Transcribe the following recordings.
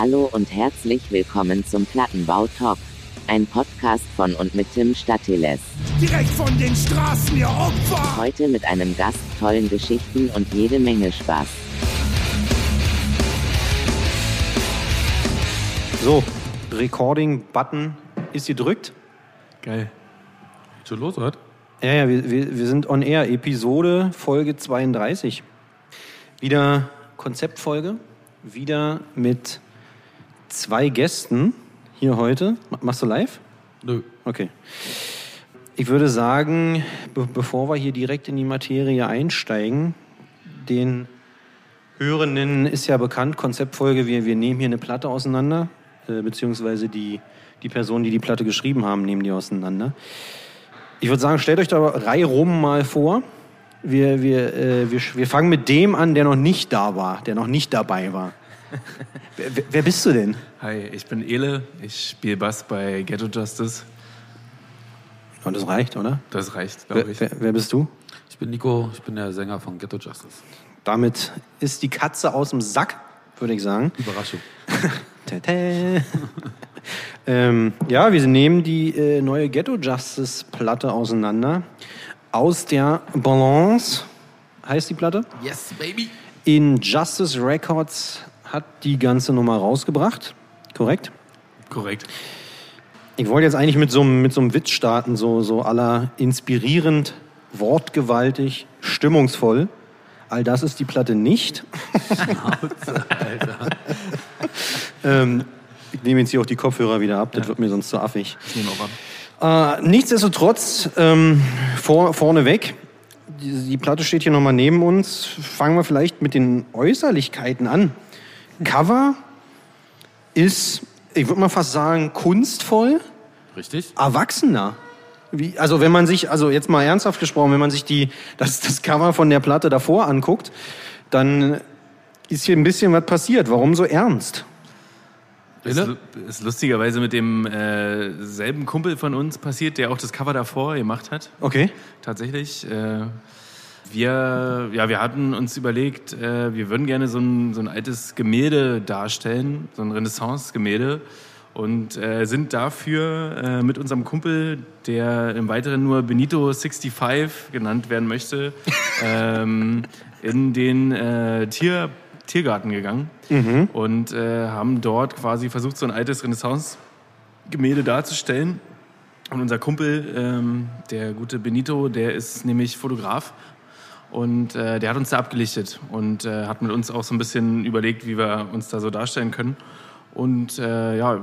Hallo und herzlich willkommen zum Plattenbau Talk. Ein Podcast von und mit Tim Statiles. Direkt von den Straßen, ihr Opfer! Heute mit einem Gast, tollen Geschichten und jede Menge Spaß. So, Recording-Button ist gedrückt. Geil. Schon los, oder? Ja, ja, wir, wir, wir sind on air, Episode, Folge 32. Wieder Konzeptfolge, wieder mit zwei Gästen hier heute. Ma- Machst du live? Nö. Okay. Ich würde sagen, be bevor wir hier direkt in die Materie einsteigen, den Hörenden ist ja bekannt, Konzeptfolge, wir, wir nehmen hier eine Platte auseinander, äh, beziehungsweise die, die Personen, die die Platte geschrieben haben, nehmen die auseinander. Ich würde sagen, stellt euch da Reihe rum mal vor. Wir, wir, äh, wir, wir fangen mit dem an, der noch nicht da war, der noch nicht dabei war. wer, bist du denn? Hi, ich bin Ele. Ich spiele Bass bei Ghetto Justice. Und das reicht, oder? Das reicht, Wer, glaube ich. wer, wer bist du? Ich bin Nico, ich bin der Sänger von Ghetto Justice. Damit ist die Katze aus dem Sack, würde ich sagen. Überraschung. Ähm, ja, wir nehmen die äh, neue Ghetto Justice Platte auseinander. Aus der Balance heißt die Platte. Yes, baby! In Justice Records hat die ganze Nummer rausgebracht. Korrekt? Korrekt. Ich wollte jetzt eigentlich mit so, einem- mit so einem Witz starten, so, so aller inspirierend, wortgewaltig, stimmungsvoll. All das ist die Platte nicht. ähm, ich nehme jetzt hier auch die Kopfhörer wieder ab, das wird mir sonst zu affig. Ich nehme auch an. Äh, nichtsdestotrotz, ähm, vor, vorneweg, die, die Platte steht hier nochmal neben uns. Fangen wir vielleicht mit den Äußerlichkeiten an. Cover ist, ich würde mal fast sagen, kunstvoll, Richtig? erwachsener. Wie, also wenn man sich, also jetzt mal ernsthaft gesprochen, wenn man sich die, das, das Cover von der Platte davor anguckt, dann ist hier ein bisschen was passiert. Warum so ernst? Ist, ist lustigerweise mit dem äh, selben Kumpel von uns passiert, der auch das Cover davor gemacht hat. Okay. Tatsächlich. Äh, wir, ja, wir hatten uns überlegt, äh, wir würden gerne so ein, so ein altes Gemälde darstellen, so ein Renaissance-Gemälde. Und äh, sind dafür äh, mit unserem Kumpel, der im Weiteren nur Benito 65 genannt werden möchte, ähm, in den äh, Tier, Tiergarten gegangen und äh, haben dort quasi versucht, so ein altes Renaissance-Gemälde darzustellen. Und unser Kumpel, ähm, der gute Benito, der ist nämlich Fotograf und äh, der hat uns da abgelichtet und äh, hat mit uns auch so ein bisschen überlegt, wie wir uns da so darstellen können. Und äh, ja,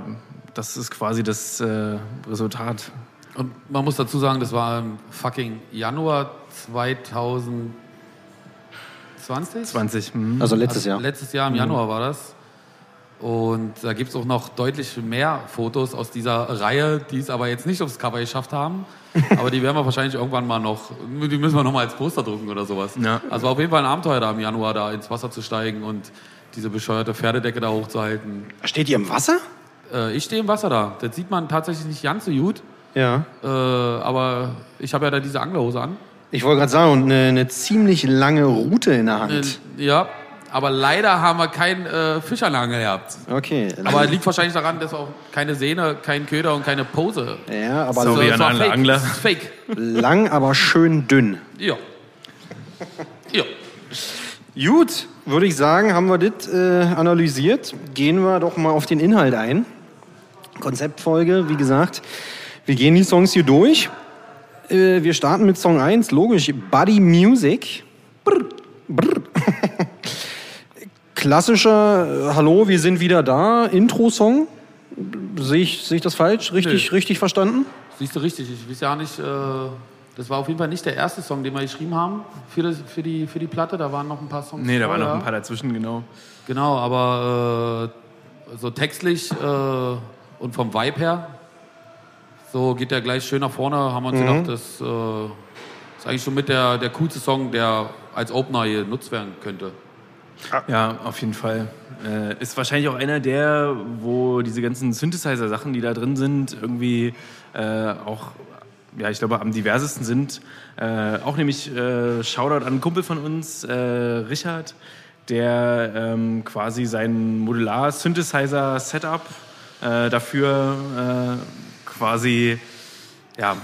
das ist quasi das äh, Resultat. Und man muss dazu sagen, das war im fucking Januar 2020. 20. Mhm. Also letztes Also Jahr. Letztes Jahr im Januar war das. Und da gibt es auch noch deutlich mehr Fotos aus dieser Reihe, die es aber jetzt nicht aufs Cover geschafft haben. aber die werden wir wahrscheinlich irgendwann mal noch, die müssen wir noch mal als Poster drucken oder sowas. Ja. Also war auf jeden Fall ein Abenteuer da im Januar da ins Wasser zu steigen und diese bescheuerte Pferdedecke da hochzuhalten. Steht ihr im Wasser? Äh, ich stehe im Wasser da. Das sieht man tatsächlich nicht ganz so gut. Ja. Äh, aber ich habe ja da diese Anglerhose an. Ich wollte gerade sagen, und eine, eine ziemlich lange Route in der Äh, Hand. ja, aber leider haben wir keinen äh, Fischanlage gehabt. Okay. Aber liegt wahrscheinlich daran, dass auch keine Sehne, kein Köder und keine Pose. ja, aber Sorry es an war alle fake. Angler. Ist fake. lang, aber schön dünn. Ja. Ja. Gut, würde ich sagen, haben wir das äh, analysiert. Gehen wir doch mal auf den Inhalt ein. Konzeptfolge, wie gesagt. Wir gehen die Songs hier durch. Äh, wir starten mit Song 1, logisch. Buddy Music. Brr, brr. Klassischer äh, Hallo, wir sind wieder da. Intro-Song. Sehe ich, sehe ich das falsch? Richtig, richtig verstanden? Siehst du richtig. Ich weiß ja nicht, äh, das war auf jeden Fall nicht der erste Song, den wir geschrieben haben für, das, für, die, für die Platte. Da waren noch ein paar Songs. Nee, da waren noch ein paar dazwischen, genau. Genau, aber äh, so textlich äh, und vom Vibe her, so geht der gleich schön nach vorne. Haben wir uns gedacht, das äh, ist eigentlich schon mit der, der coolste Song, der als Opener hier genutzt werden könnte. Ja, auf jeden Fall. Äh, ist wahrscheinlich auch einer der, wo diese ganzen Synthesizer-Sachen, die da drin sind, irgendwie äh, auch, ja, ich glaube, am diversesten sind. Äh, auch nämlich äh, Shoutout an einen Kumpel von uns, äh, Richard, der ähm, quasi sein Modular-Synthesizer-Setup äh, dafür quasi ja,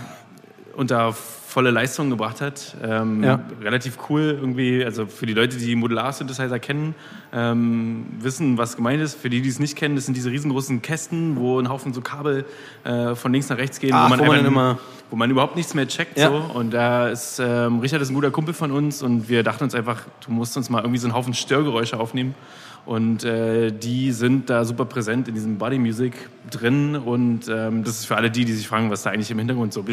unter volle Leistung gebracht hat. Ähm, Ja. Relativ cool irgendwie, also für die Leute, die Modular-Synthesizer kennen, ähm, wissen, was gemeint ist. Für die, die es nicht kennen, das sind diese riesengroßen Kästen, wo ein Haufen so Kabel äh, von links nach rechts gehen, Ach, wo, man wo man immer- wo man überhaupt nichts mehr checkt. Ja. So. Und da ist, ähm, Richard ist ein guter Kumpel von uns und wir dachten uns einfach, du musst uns mal irgendwie so einen Haufen Störgeräusche aufnehmen. Und äh, die sind da super präsent in diesem Body Music drin. Und ähm, das ist für alle die, die sich fragen, was da eigentlich im Hintergrund so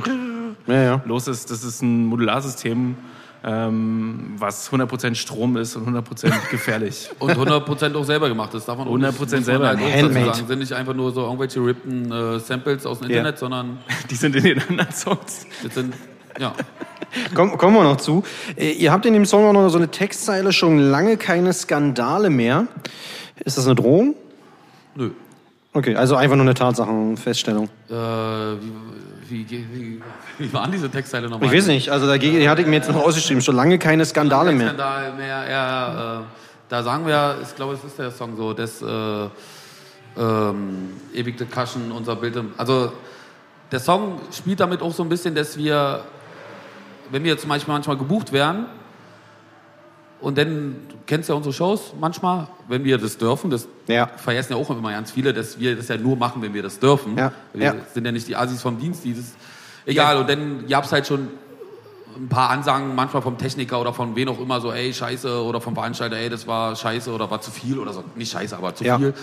Ja, ja. los ist. Das ist ein Modularsystem, ähm, was 100% Strom ist und 100% gefährlich. Und 100% auch selber gemacht. Man auch 100% nicht, selber. dazu Handmade. sagen. Sind nicht einfach nur so irgendwelche rippten äh, Samples aus dem Ja. Internet, sondern Die sind in den anderen Songs. das sind, ja. Komm, kommen wir noch zu. Äh, Ihr habt in dem Song auch noch so eine Textzeile, schon lange keine Skandale mehr. Ist das eine Drohung? Nö. Okay, also einfach nur eine Tatsachenfeststellung. Äh, wie, wie, wie, wie waren diese Textteile nochmal? Ich weiß nicht, also dagegen hatte ich mir jetzt noch ausgeschrieben, schon lange keine Skandale mehr. Skandal mehr, eher, äh, da sagen wir, ich glaube, es ist der Song so, das äh, ähm, ewigte Kaschen, unser Bild. im- Also der Song spielt damit auch so ein bisschen, dass wir, wenn wir zum Beispiel manchmal gebucht werden, und dann, du kennst ja unsere Shows manchmal, wenn wir das dürfen, das Ja. vergessen ja auch immer ganz viele, dass wir das ja nur machen, wenn wir das dürfen. Ja, Wir ja. sind ja nicht die Assis vom Dienst, die das, egal, und dann gab es halt schon ein paar Ansagen, manchmal vom Techniker oder von wen auch immer, so, ey, scheiße, oder vom Veranstalter, ey, das war scheiße oder war zu viel oder so. Nicht scheiße, aber zu viel.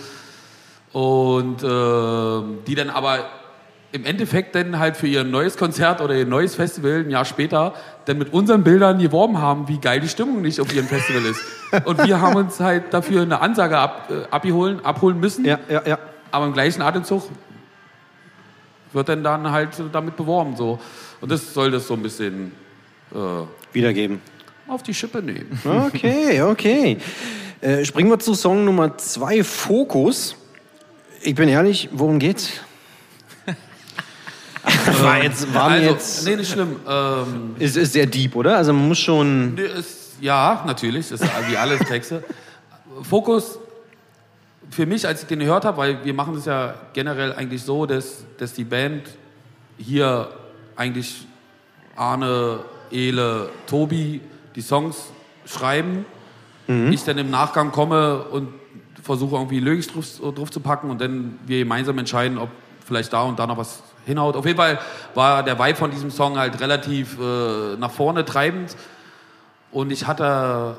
Und ähm, die dann aber im Endeffekt dann halt für ihr neues Konzert oder ihr neues Festival ein Jahr später dann mit unseren Bildern geworben haben, wie geil die Stimmung nicht auf ihrem Festival ist. Und wir haben uns halt dafür eine Ansage ab, äh, abholen, abholen müssen, Ja, ja, ja. aber im gleichen Atemzug wird dann dann halt damit beworben. So. Und das soll das so ein bisschen äh, Wiedergeben. auf die Schippe nehmen. Okay, okay. Äh, springen wir zu Song Nummer zwei, Fokus. Ich bin ehrlich, worum geht's? War jetzt, war also, jetzt, nee, nicht schlimm. Ähm, ist, ist sehr deep, oder? Also man muss schon, Nee, ist, ja, natürlich, das ist wie alles Texte. Fokus für mich, als ich den gehört habe, weil wir machen das ja generell eigentlich so, dass, dass die Band hier eigentlich Arne, Ele, Tobi die Songs schreiben, ich dann im Nachgang komme und versuche irgendwie Lyrics drauf, drauf zu packen und dann wir gemeinsam entscheiden, ob vielleicht da und da noch was hinhaut. Auf jeden Fall war der Vibe von diesem Song halt relativ äh, nach vorne treibend und ich hatte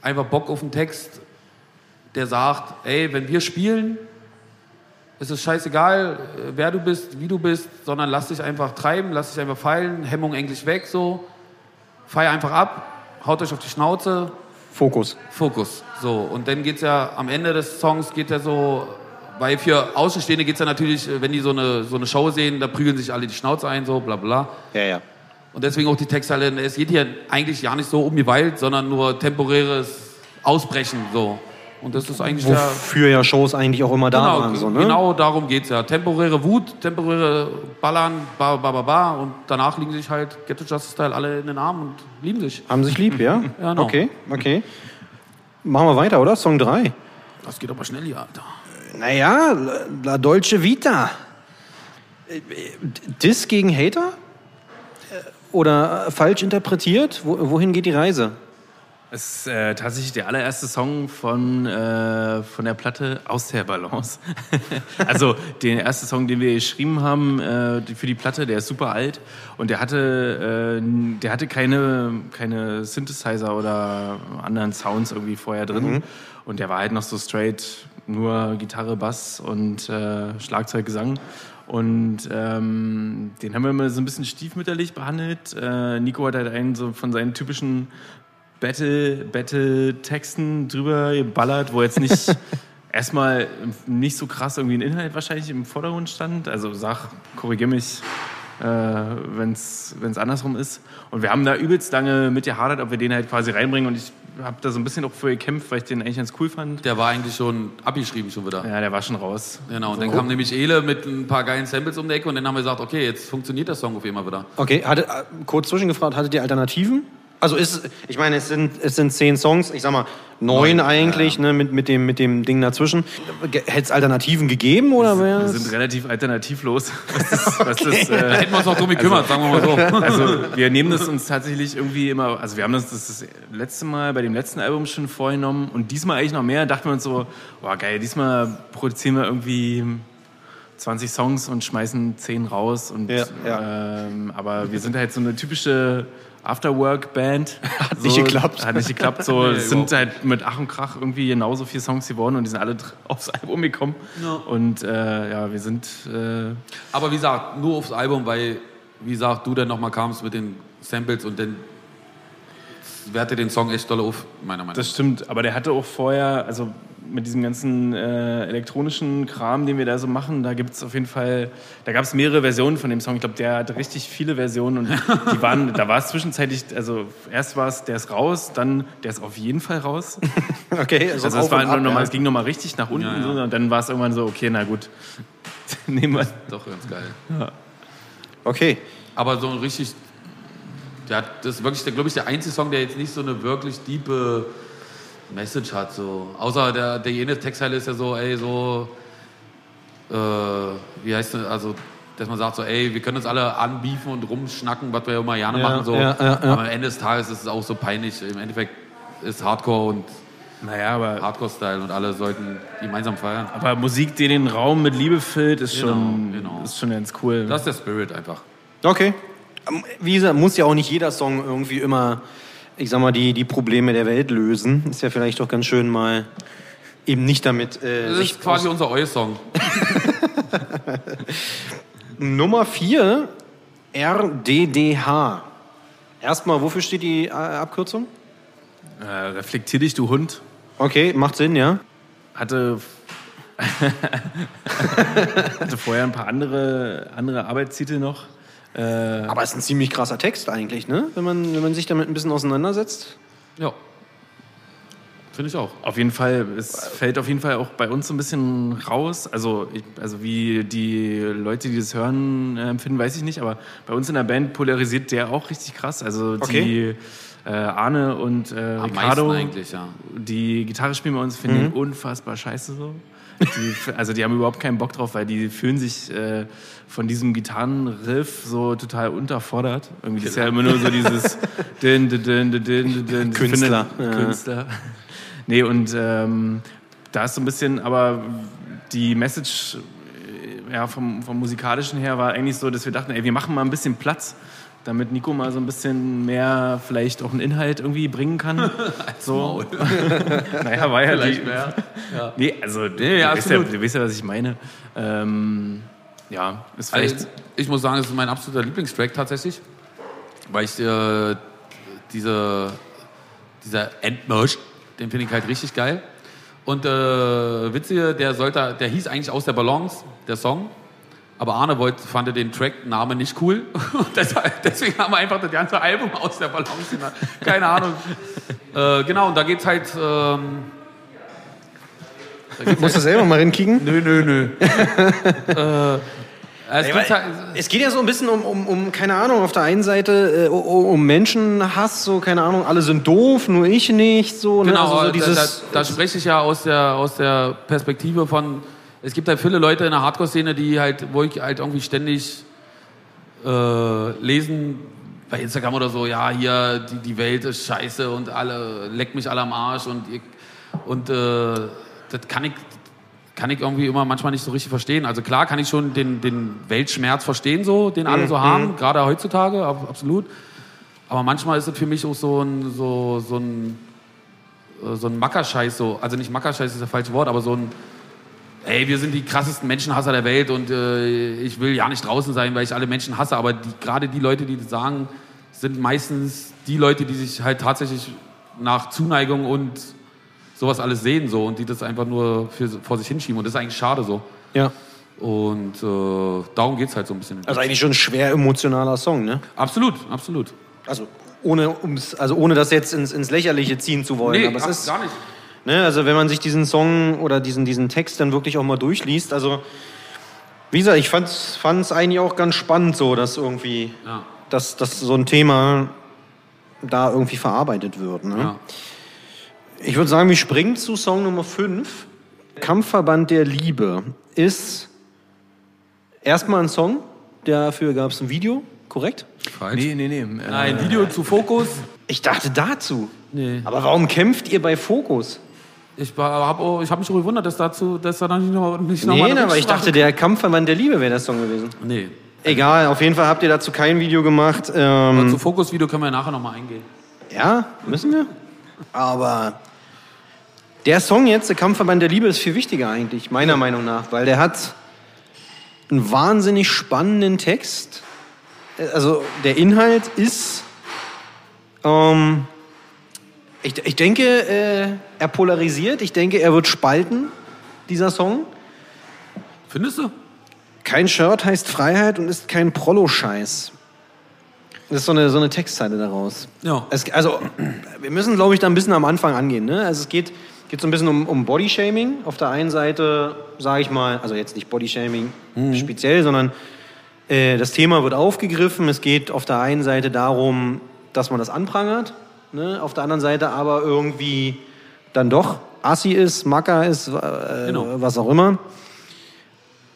einfach Bock auf einen Text, der sagt, ey, wenn wir spielen, ist es scheißegal, äh, wer du bist, wie du bist, sondern lass dich einfach treiben, lass dich einfach fallen, Hemmung endlich weg, so. Feier einfach ab, haut euch auf die Schnauze, Fokus. Fokus. So, und dann geht's ja am Ende des Songs geht ja so, weil für Außenstehende geht's ja natürlich, äh, wenn die so eine, so eine Show sehen, da prügeln sich alle die Schnauze ein, so, bla bla. Ja, ja. Und deswegen auch die Textteile, es geht hier eigentlich gar nicht so um Gewalt, sondern nur temporäres Ausbrechen, so. Und das ist eigentlich der, Wofür ja Shows eigentlich auch immer da genau, waren. So, ne? genau darum geht's ja. Temporäre Wut, temporäre Ballern, ba, ba, ba, ba, und danach liegen sich halt Ghetto Justice Style alle in den Armen und lieben sich. Haben sich lieb, ja? Ja, genau. Okay, okay. Machen wir weiter, oder? Song 3. Das geht aber schnell hier, Alter. Naja, La- Dolce Vita. Diss gegen Hater? Oder falsch interpretiert? Wo, wohin geht die Reise? Es ist äh, tatsächlich der allererste Song von, äh, von der Platte Aus der Balance. also der erste Song, den wir geschrieben haben äh, für die Platte, der ist super alt und der hatte, äh, der hatte keine, keine Synthesizer oder anderen Sounds irgendwie vorher drin. Und der war halt noch so straight, nur Gitarre, Bass und äh, Schlagzeug, Gesang. Und ähm, den haben wir immer so ein bisschen stiefmütterlich behandelt. Äh, Nico hat halt einen so von seinen typischen Battle, Battle-Texten drüber geballert, wo jetzt nicht erstmal nicht so krass irgendwie ein Inhalt wahrscheinlich im Vordergrund stand. Also sag, korrigier mich, äh, wenn es andersrum ist. Und wir haben da übelst lange mit gehadert, ob wir den halt quasi reinbringen. Und ich habe da so ein bisschen auch für gekämpft, weil ich den eigentlich ganz cool fand. Der war eigentlich schon abgeschrieben schon wieder. Ja, der war schon raus. Genau, und dann kam nämlich Ele mit ein paar geilen Samples um die Ecke und dann haben wir gesagt, okay, jetzt funktioniert der Song auf einmal wieder. Okay, hatte, äh, kurz zwischengefragt, hattet ihr Alternativen Also ist, ich meine, es sind, es sind zehn Songs, ich sag mal, neun, Neun, eigentlich, ne, mit, mit, dem, mit dem Ding dazwischen. Hätte es Alternativen gegeben oder Wir wäre sind relativ alternativlos. Was das, was das, Da äh, hätten wir uns noch drum gekümmert, sagen wir mal so. also wir nehmen das uns tatsächlich irgendwie immer, also wir haben uns das das letzte Mal bei dem letzten Album schon vorgenommen und diesmal eigentlich noch mehr. Dachten wir uns so, boah geil, diesmal produzieren wir irgendwie 20 Songs und schmeißen 10 raus. Und, Ja, Ähm, aber wir sind halt so eine typische Afterwork-Band. Hat nicht geklappt. Hat nicht geklappt. So, Nee, es sind überhaupt halt mit Ach und Krach irgendwie genauso viele Songs geworden und die sind alle aufs Album gekommen. Und äh, ja, wir sind äh, Aber wie gesagt, nur aufs Album, weil, wie gesagt, du dann nochmal kamst mit den Samples und dann wertet den Song echt doll auf, meiner Meinung nach. Das stimmt, aber der hatte auch vorher, also mit diesem ganzen äh, elektronischen Kram, den wir da so machen, da gibt es auf jeden Fall, da gab es mehrere Versionen von dem Song. Ich glaube, der hatte richtig viele Versionen und die waren, da war es zwischenzeitlich, also erst war es, der ist raus, dann der ist auf jeden Fall raus. Okay, Also auf es, war ab, noch mal, ja. es ging nochmal richtig nach unten Ja, ja. So, und dann war es irgendwann so, okay, na gut, nehmen wir. Doch ganz geil. Okay. Aber so ein richtig, der hat, das ist wirklich, glaube ich, der einzige Song, der jetzt nicht so eine wirklich diepe Message hat. So. Außer der, der jene Textteil ist ja so, ey, so, äh, wie heißt das, also, dass man sagt so, ey, wir können uns alle anbiefen und rumschnacken, was wir immer gerne Ja, machen. So. ja, ja, ja. Aber am Ende des Tages ist es auch so peinlich. Im Endeffekt ist Hardcore und Naja, aber, Hardcore-Style und alle sollten gemeinsam feiern. aber Musik, die den Raum mit Liebe füllt, ist, Genau, schon, genau. ist schon ganz cool. Das ist der Spirit einfach. Okay. Ähm, Wie gesagt, muss ja auch nicht jeder Song irgendwie immer, ich sag mal, die, die Probleme der Welt lösen. Ist ja vielleicht doch ganz schön mal eben nicht damit äh, Das ist quasi unser Eu-Song. Nummer 4, RDDH. Erstmal, wofür steht die äh, Abkürzung? äh, reflektier dich, du Hund. Okay, macht Sinn, ja. hatte, hatte vorher ein paar andere, andere Arbeitstitel noch. Äh, Aber es ist ein ziemlich krasser Text eigentlich, ne? Wenn man, wenn man sich damit ein bisschen auseinandersetzt. Ja. Finde ich auch. auf jeden Fall, es fällt auf jeden Fall auch bei uns so ein bisschen raus. Also, ich, also wie die Leute, die das hören, äh, empfinden, weiß ich nicht. Aber bei uns in der Band polarisiert der auch richtig krass. Also die äh, Arne und äh, Ricardo, ja. die Gitarre spielen bei uns, finden den unfassbar scheiße so. Die, also die haben überhaupt keinen Bock drauf, weil die fühlen sich äh, von diesem Gitarrenriff so total unterfordert. Irgendwie ist ja immer nur so dieses din, din, din, din, din, din. Künstler. Ja. Künstler. Nee, und ähm, da ist so ein bisschen, aber die Message äh, ja, vom, vom musikalischen her war eigentlich so, dass wir dachten, ey, wir machen mal ein bisschen Platz, damit Nico mal so ein bisschen mehr vielleicht auch einen Inhalt irgendwie bringen kann. so. naja, war ja Vielleicht die, mehr. Ja. Nee, also du, Nee, ja, weißt ja, absolut. du weißt ja, was ich meine. Ähm, ja, ist vielleicht. Also, ich muss sagen, es ist mein absoluter Lieblingstrack tatsächlich, weil ich äh, diese, dieser Endmerch, den finde ich halt richtig geil. Und äh, witzige, der sollte, der hieß eigentlich aus der Balance, der Song. Aber Arne wollte, fand den Track-Name nicht cool. Deshalb, deswegen haben wir einfach das ganze Album aus der Balance. Keine Ahnung. äh, genau, und da geht's halt. Ähm, Musst du selber mal hinkicken? nö, nö, nö. äh, es Ja, halt, es geht ja so ein bisschen um, um, um keine Ahnung, auf der einen Seite äh, um, Menschenhass, so, keine Ahnung, alle sind doof, nur ich nicht, so. Genau, ne? also so da, dieses, da, da spreche ich ja aus der, aus der Perspektive von, es gibt halt viele Leute in der Hardcore-Szene, die halt, wo ich halt irgendwie ständig äh, lesen, bei Instagram oder so, ja, hier, die, die Welt ist scheiße und alle, leckt mich alle am Arsch und, ich, und äh, das kann ich, kann ich irgendwie immer manchmal nicht so richtig verstehen. Also klar kann ich schon den, den Weltschmerz verstehen, so, den alle so haben, gerade heutzutage, ab- absolut. Aber manchmal ist es für mich auch so ein, so, so ein, so ein Mackerscheiß, so, also nicht Mackerscheiß ist das falsche Wort, aber so ein, ey, wir sind die krassesten Menschenhasser der Welt und äh, ich will ja nicht draußen sein, weil ich alle Menschen hasse, aber die, gerade die Leute, die das sagen, sind meistens die Leute, die sich halt tatsächlich nach Zuneigung und sowas alles sehen so und die das einfach nur für, vor sich hinschieben und das ist eigentlich schade so. ja. Und äh, darum geht es halt so ein bisschen. Also eigentlich schon ein schwer emotionaler Song, ne? absolut, absolut. Also ohne, ums, also ohne das jetzt ins, ins Lächerliche ziehen zu wollen. aber es ist, gar nicht. Ne, also wenn man sich diesen Song oder diesen, diesen Text dann wirklich auch mal durchliest, also wie gesagt, ich fand es eigentlich auch ganz spannend so, dass irgendwie, Ja. dass, dass so ein Thema da irgendwie verarbeitet wird. Ne? Ja. Ich würde sagen, wir springen zu Song Nummer 5. Kampfverband der Liebe ist erstmal ein Song, dafür gab es ein Video, korrekt? Falsch. Nee, nee, nee. Äh, Ein Video zu Fokus. Ich dachte dazu. Nee. Aber warum kämpft ihr bei Fokus? Ich habe ich hab mich schon gewundert, dass dazu, dass da dann nicht noch nicht noch mal Nee, aber ich dachte, der Kampfverband der Liebe wäre der Song gewesen. Nee. Egal, auf jeden Fall habt ihr dazu kein Video gemacht. Aber Ähm, zu Fokus-Video können wir nachher nochmal eingehen. ja, müssen wir. Aber der Song jetzt, der Kampfverband der Liebe, ist viel wichtiger eigentlich, meiner Meinung nach, weil der hat einen wahnsinnig spannenden Text. Also der Inhalt ist, ähm, ich, ich denke, äh, er polarisiert, ich denke, er wird spalten, dieser Song. Findest du? Kein Shirt heißt Freiheit und ist kein Prollo-Scheiß. Das ist so eine, so eine Textzeile daraus. Ja. Es, also, wir müssen, glaube ich, da ein bisschen am Anfang angehen. Ne? Also, es geht, geht so ein bisschen um, um Bodyshaming. Auf der einen Seite, sage ich mal, also jetzt nicht Bodyshaming speziell, sondern äh, das Thema wird aufgegriffen. Es geht auf der einen Seite darum, dass man das anprangert. Ne? Auf der anderen Seite aber irgendwie dann doch Assi ist, Macker ist, äh, Genau. was auch immer.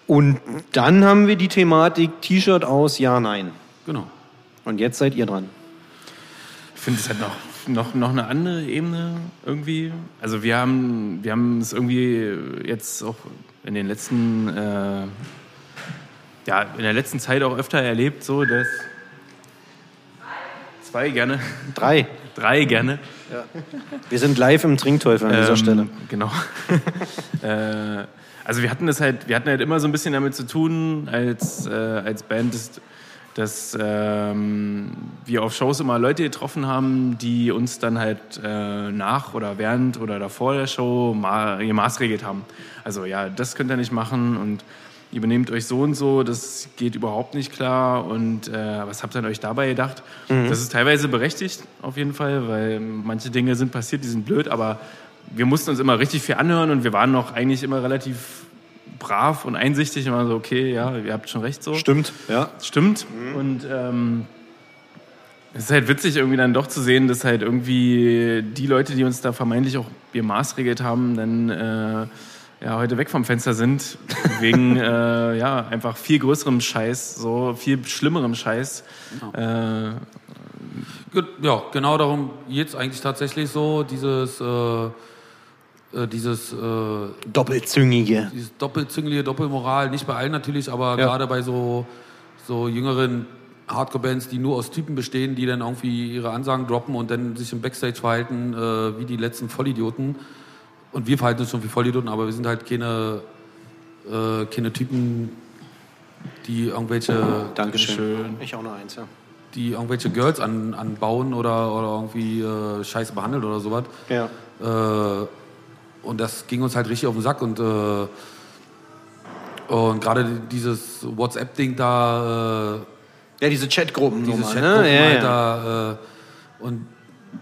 Und dann haben wir die Thematik T-Shirt aus, ja, nein. Genau. Und jetzt seid ihr dran. Ich finde es halt noch, noch, noch eine andere Ebene irgendwie. Also wir haben, wir haben es irgendwie jetzt auch in den letzten, äh, ja, in der letzten Zeit auch öfter erlebt, so dass zwei gerne, Drei. drei gerne. Wir sind live im Trinkteufel an dieser Ähm, Stelle. Genau. äh, also wir hatten das halt, wir hatten halt immer so ein bisschen damit zu tun als, äh, als Band, dass, dass ähm, wir auf Shows immer Leute getroffen haben, die uns dann halt äh, nach oder während oder davor der Show ma gemaßregelt haben. Also ja, das könnt ihr nicht machen und ihr benehmt euch so und so, das geht überhaupt nicht klar und äh, was habt ihr euch dabei gedacht? Das ist teilweise berechtigt auf jeden Fall, weil manche Dinge sind passiert, die sind blöd, aber wir mussten uns immer richtig viel anhören und wir waren noch eigentlich immer relativ brav und einsichtig und waren so, okay, ja, ihr habt schon recht so. Stimmt, ja. Stimmt. Und ähm, es ist halt witzig, irgendwie dann doch zu sehen, dass halt irgendwie die Leute, die uns da vermeintlich auch gemaßregelt haben, dann äh, ja, heute weg vom Fenster sind, wegen äh, ja, einfach viel größerem Scheiß, so viel schlimmerem Scheiß. Äh, Ge- Ja, genau darum geht es eigentlich tatsächlich so, dieses, äh, äh, dieses, äh, Doppelzüngige. dieses doppelzüngliche Doppelmoral, nicht bei allen natürlich, aber Ja. gerade bei so, so jüngeren Hardcore-Bands, die nur aus Typen bestehen, die dann irgendwie ihre Ansagen droppen und dann sich im Backstage verhalten äh, wie die letzten Vollidioten. Und wir verhalten uns schon wie Vollidioten, aber wir sind halt keine, äh, keine Typen, die irgendwelche Dankeschön. Ich auch noch eins, ja. die irgendwelche Girls an, anbauen oder, oder irgendwie äh, scheiße behandelt oder sowas. Ja. Äh, und das ging uns halt richtig auf den Sack und, äh, und gerade dieses WhatsApp-Ding da, äh, Ja, diese Chatgruppen diese Chatgruppen ne? Ja, halt ja. da, äh, und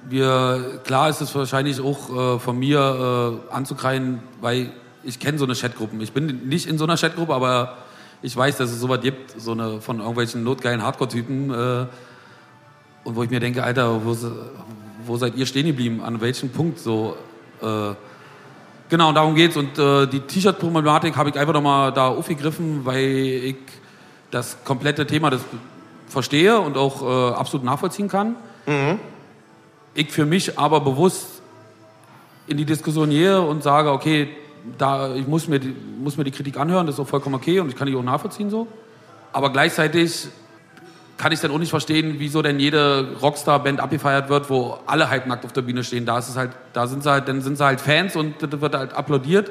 wir, klar ist es wahrscheinlich auch äh, von mir äh, anzukreien, weil ich kenne so eine Chatgruppen. Ich bin nicht in so einer Chatgruppe, aber ich weiß, dass es sowas gibt, so eine von irgendwelchen notgeilen Hardcore-Typen. Äh, und wo ich mir denke, Alter, wo, wo seid ihr stehen geblieben? An welchem Punkt so? Äh, genau, darum geht's. Und äh, die T-Shirt-Problematik habe ich einfach nochmal da aufgegriffen, weil ich das komplette Thema das verstehe und auch äh, absolut nachvollziehen kann. Ich für mich aber bewusst in die Diskussion gehe und sage, okay, da, ich muss mir, die, muss mir die Kritik anhören, das ist auch vollkommen okay und ich kann die auch nachvollziehen so. Aber gleichzeitig kann ich dann auch nicht verstehen, wieso denn jede Rockstar-Band abgefeiert wird, wo alle halbnackt auf der Bühne stehen. Da ist es halt, da sind sie halt, dann sind sie halt Fans und das wird halt applaudiert.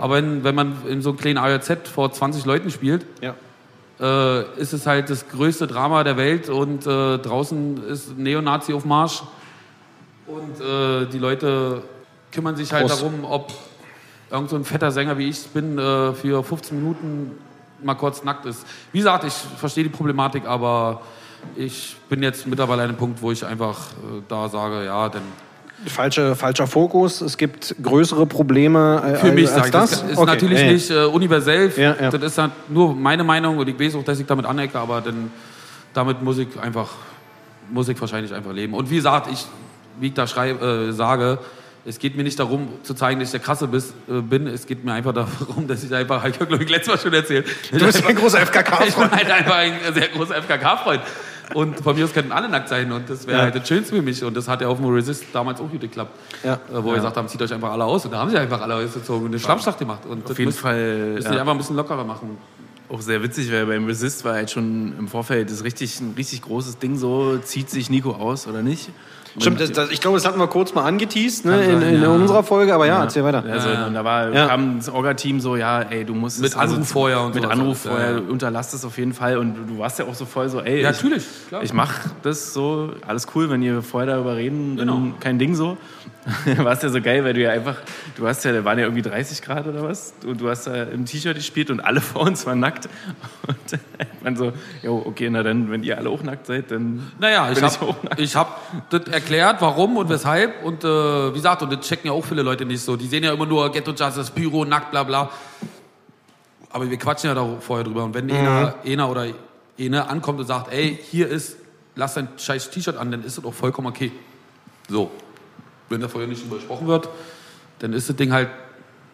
Aber wenn, wenn man in so einem kleinen ARZ vor 20 Leuten spielt, ja. äh, ist es halt das größte Drama der Welt und äh, draußen ist Neonazi auf Marsch und äh, die Leute kümmern sich halt Prost. darum, ob irgend so ein fetter Sänger wie ich bin äh, für 15 Minuten mal kurz nackt ist. Wie gesagt, ich verstehe die Problematik, aber ich bin jetzt mittlerweile an einem Punkt, wo ich einfach äh, da sage, ja, denn Falsche, falscher Fokus. Es gibt größere Probleme äh, für mich als das. das ist Okay, natürlich ja, ja. nicht äh, universell. Ja. Das ist halt nur meine Meinung und ich weiß auch, dass ich damit anecke, aber dann, damit muss ich einfach muss ich wahrscheinlich einfach leben. Und wie gesagt, ich, wie ich da schrei, äh, sage, es geht mir nicht darum, zu zeigen, dass ich der Krasse bis, äh, bin. Es geht mir einfach darum, dass ich einfach, ich habe glaube ich letztes Mal schon erzählt. Du bist ein großer Ich bin FKK-Freund. halt einfach ein sehr großer FKK-Freund. Und von mir aus könnten alle nackt sein und das wäre Ja. halt das Schönste für mich. Und das hat ja auf dem Resist damals auch gut geklappt. Ja. Äh, Wo wir gesagt haben, zieht euch einfach alle aus. Und da haben sie einfach alle ausgezogen und eine Schlammschlacht gemacht. Und Auf jeden Fall Müssen ja, einfach ein bisschen lockerer machen. auch sehr witzig, weil beim Resist war halt schon im Vorfeld das richtig, ein richtig großes Ding so, zieht sich Nico aus oder nicht? Stimmt, das, das, ich glaube, das hatten wir kurz mal angeteased ne, in, in ja. unserer Folge, aber ja, erzähl weiter. Also, und da war, Ja. kam das Orga-Team so, ja, ey, du musst Mit es- also Anruf vorher und Mit Anruf ja, vorher, ja. unterlass das auf jeden Fall. Und du warst ja auch so voll so, ey, Ja, ich, natürlich, klar. ich mach das so, alles cool, wenn ihr vorher darüber reden, Genau. kein Ding so. warst ja so geil, weil du ja einfach, du hast ja, da waren ja irgendwie 30 Grad oder was, und du hast da im T-Shirt gespielt und alle vor uns waren nackt. Und man so, jo, okay, na dann, wenn ihr alle auch nackt seid, dann Naja, ich bin ich habe auch nackt. ich hab das erklärt, warum und weshalb. Und äh, wie gesagt, und das checken ja auch viele Leute nicht so. Die sehen ja immer nur Ghetto Justice, Pyro, nackt, bla bla. Aber wir quatschen ja da vorher drüber. Und wenn einer, einer oder eine ankommt und sagt, ey, hier ist, lass dein scheiß T-Shirt an, dann ist das auch vollkommen okay. So. Wenn da vorher nicht drüber gesprochen wird, dann ist das Ding halt,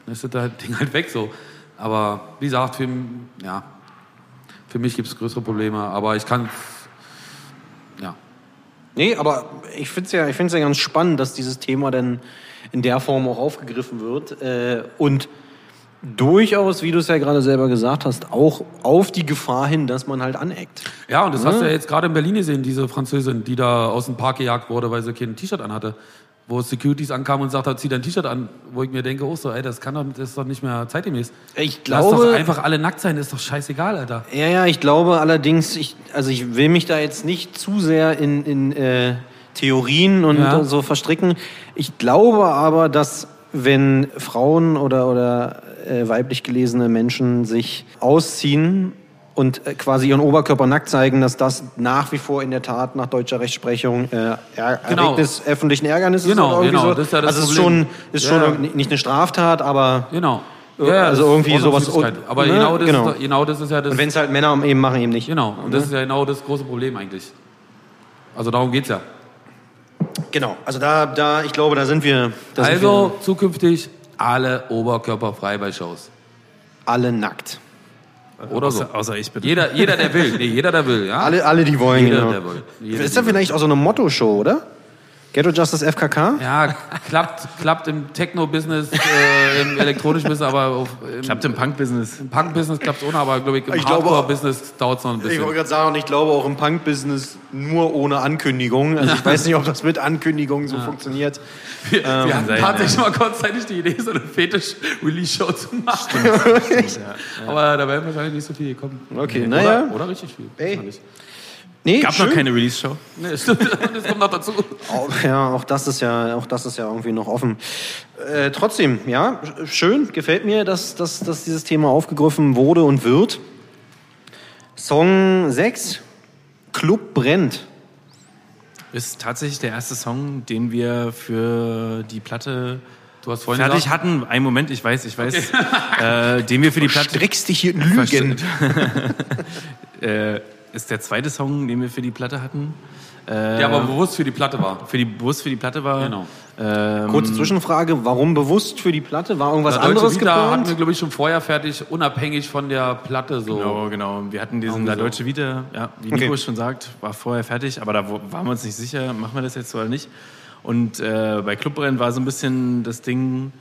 ist das halt- Ding halt weg so. Aber wie gesagt, für, ja, für mich gibt es größere Probleme. Aber ich kann, ja. Nee, aber ich finde es ja, ich find's ja ganz spannend, dass dieses Thema dann in der Form auch aufgegriffen wird äh, und durchaus, wie du es ja gerade selber gesagt hast, auch auf die Gefahr hin, dass man halt aneckt. Ja, und das hast du ja jetzt gerade in Berlin gesehen, diese Französin, die da aus dem Park gejagt wurde, weil sie kein T-Shirt anhatte. Wo Securities ankamen und sagten, zieh dein T-Shirt an. Wo ich mir denke, oh so, ey, das kann doch, das ist doch nicht mehr zeitgemäß. Ich Lass glaube, doch einfach alle nackt sein, ist doch scheißegal, Alter. Ja, ja, ich glaube allerdings, ich, also ich will mich da jetzt nicht zu sehr in, in äh, Theorien und Ja. so verstricken. Ich glaube aber, dass wenn Frauen oder, oder äh, weiblich gelesene Menschen sich ausziehen und äh, quasi ihren Oberkörper nackt zeigen, dass das nach wie vor in der Tat nach deutscher Rechtsprechung äh, er Genau. Erregnis öffentlichen Ärgernisses Genau, oder irgendwie genau, so. das ist ja das also es ist schon, ist Ja, schon ja. nicht eine Straftat, aber Genau. Äh, also irgendwie sowas-. Aber ne? genau, das Genau. Ist, genau das ist ja das. und wenn es halt Männer eben machen, eben nicht. genau, und das ist ja genau das große Problem eigentlich. Also darum geht's ja. Genau, also da, da, ich glaube, da sind wir, da sind Also zukünftig alle oberkörperfrei bei Shows. wir alle nackt. Oder so. außer, außer ich bitte. Jeder, jeder der will. Nee, jeder der will, ja? Alle, alle, die wollen, Jeder, genau. der will. Jeder, ist da die will. vielleicht auch so eine Motto-Show, oder? Ghetto Justice FKK? Ja, klappt, klappt im Techno-Business, äh, im elektronischen Business, aber auf, im, Klappt im Punk-Business. im Punk-Business klappt es ohne, aber glaube ich, im Ich Hardcore-Business dauert es noch ein Ich bisschen. wollte gerade sagen, ich glaube auch im Punk-Business nur ohne Ankündigung. Also ich weiß nicht, ob das mit Ankündigung so funktioniert. Wir, wir hatten tatsächlich mal kurzzeitig die Idee, so eine Fetisch-Release-Show zu machen. aber da wären wahrscheinlich nicht so viel gekommen. Okay, naja. Oder, oder richtig viel. Ey. Nee, Gab schön. noch keine Release-Show. Nee, stimmt. Das kommt noch dazu. Auch, ja, auch das ist ja, auch das ist ja irgendwie noch offen. Äh, trotzdem, ja, sch- schön, gefällt mir, dass, dass, dass dieses Thema aufgegriffen wurde und wird. Song 6, Club brennt. Ist tatsächlich der erste Song, den wir für die Platte Du hast vorhin fertig gesagt, hatten. Einen Moment, ich weiß, ich weiß. Äh, den wir für die Platte. Streckst dich hier in Lügen. äh, ist der zweite Song, den wir für die Platte hatten. der aber bewusst für die Platte war. Für die Bus für die Platte war. Genau. Ähm, Kurze Zwischenfrage, warum bewusst für die Platte? War irgendwas Na, anderes Vita hatten wir, geplant? glaube ich, schon vorher fertig, unabhängig von der Platte so. Genau, genau. Wir hatten diesen La so. Deutsche Vita, ja, wie Okay. Nico schon sagt, war vorher fertig, aber da waren wir uns nicht sicher, machen wir das jetzt oder nicht. Und äh, bei Clubbrennen war so ein bisschen das Ding,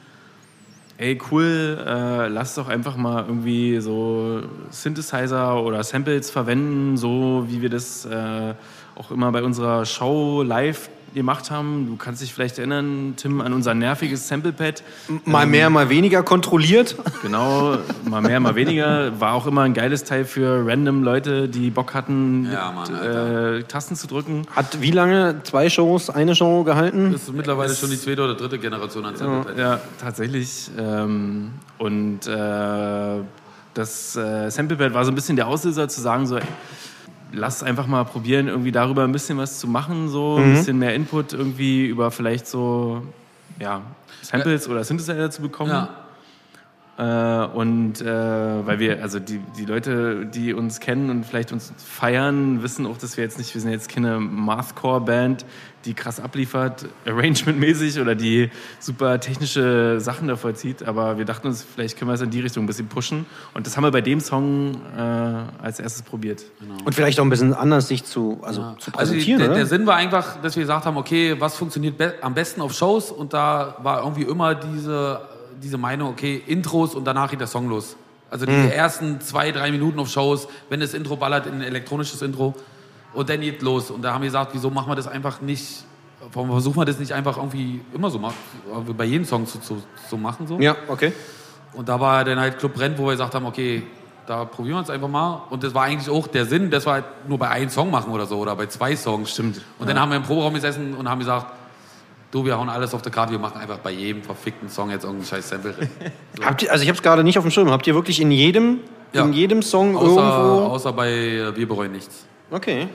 ey cool, äh, lass doch einfach mal irgendwie so Synthesizer oder Samples verwenden, so wie wir das äh, auch immer bei unserer Show live gemacht haben. Du kannst dich vielleicht erinnern, Tim, an unser nerviges Samplepad. Mal mehr, mal weniger kontrolliert. Genau, mal mehr, mal weniger. War auch immer ein geiles Teil für random Leute, die Bock hatten, Ja, Mann, äh, Tasten zu drücken. Hat wie lange? Zwei Shows, eine Show gehalten? Das ist mittlerweile schon die zweite oder dritte Generation an Samplepad. Ja, tatsächlich. Ähm, und äh, das äh, Samplepad war so ein bisschen der Auslöser zu sagen, so, ey, lass einfach mal probieren, irgendwie darüber ein bisschen was zu machen, so ein bisschen mehr Input irgendwie über vielleicht so, ja, Samples oder Synthesizer zu bekommen. Ja. Äh, und äh, weil wir, also die, die Leute, die uns kennen und vielleicht uns feiern, wissen auch, dass wir jetzt nicht, wir sind jetzt keine Mathcore-Band, die krass abliefert, arrangementmäßig oder die super technische Sachen da vollzieht. Aber wir dachten uns, vielleicht können wir es in die Richtung ein bisschen pushen. Und das haben wir bei dem Song äh, als erstes probiert. Und vielleicht auch ein bisschen anders sich zu, also zu Also die, präsentieren, der, der Sinn war einfach, dass wir gesagt haben, okay, was funktioniert be am besten auf Shows? Und da war irgendwie immer diese, diese Meinung, okay, Intros und danach geht der Song los. Also die Mhm. ersten zwei, drei Minuten auf Shows, wenn das Intro ballert, ein elektronisches Intro und dann geht los. Und da haben wir gesagt, wieso machen wir das einfach nicht, warum versuchen wir das nicht einfach irgendwie immer so machen, bei jedem Song zu, zu, zu machen so? ja, okay. Und da war dann halt Club Brennt, wo wir gesagt haben, okay, da probieren wir es einfach mal. Und das war eigentlich auch der Sinn, dass wir halt nur bei einem Song machen oder so oder bei zwei Songs. Stimmt. Und dann haben wir im Proberaum gesessen und haben gesagt, du, wir hauen alles auf der Karte, wir machen einfach bei jedem verfickten Song jetzt irgendeinen scheiß Sample. rein. Habt ihr, also ich habe es gerade nicht auf dem Schirm. Habt ihr wirklich in jedem, Ja. in jedem Song außer, irgendwo? außer bei äh, Wir bereuen nichts. Okay.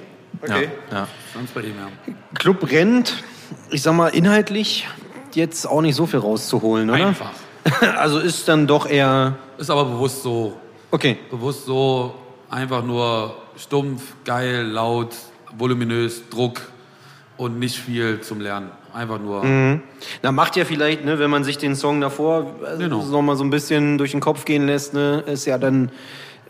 Okay. Ja, ja. Sonst bei ihm, ja. Club rennt, ich sag mal, inhaltlich jetzt auch nicht so viel rauszuholen, oder? Einfach. Also ist dann doch eher. Ist aber bewusst so, Okay. bewusst so, einfach nur stumpf, geil, laut, voluminös, Druck und nicht viel zum Lernen. Einfach nur. Na, macht ja vielleicht, ne, wenn man sich den Song davor also Genau. noch mal so ein bisschen durch den Kopf gehen lässt, ne, ist ja dann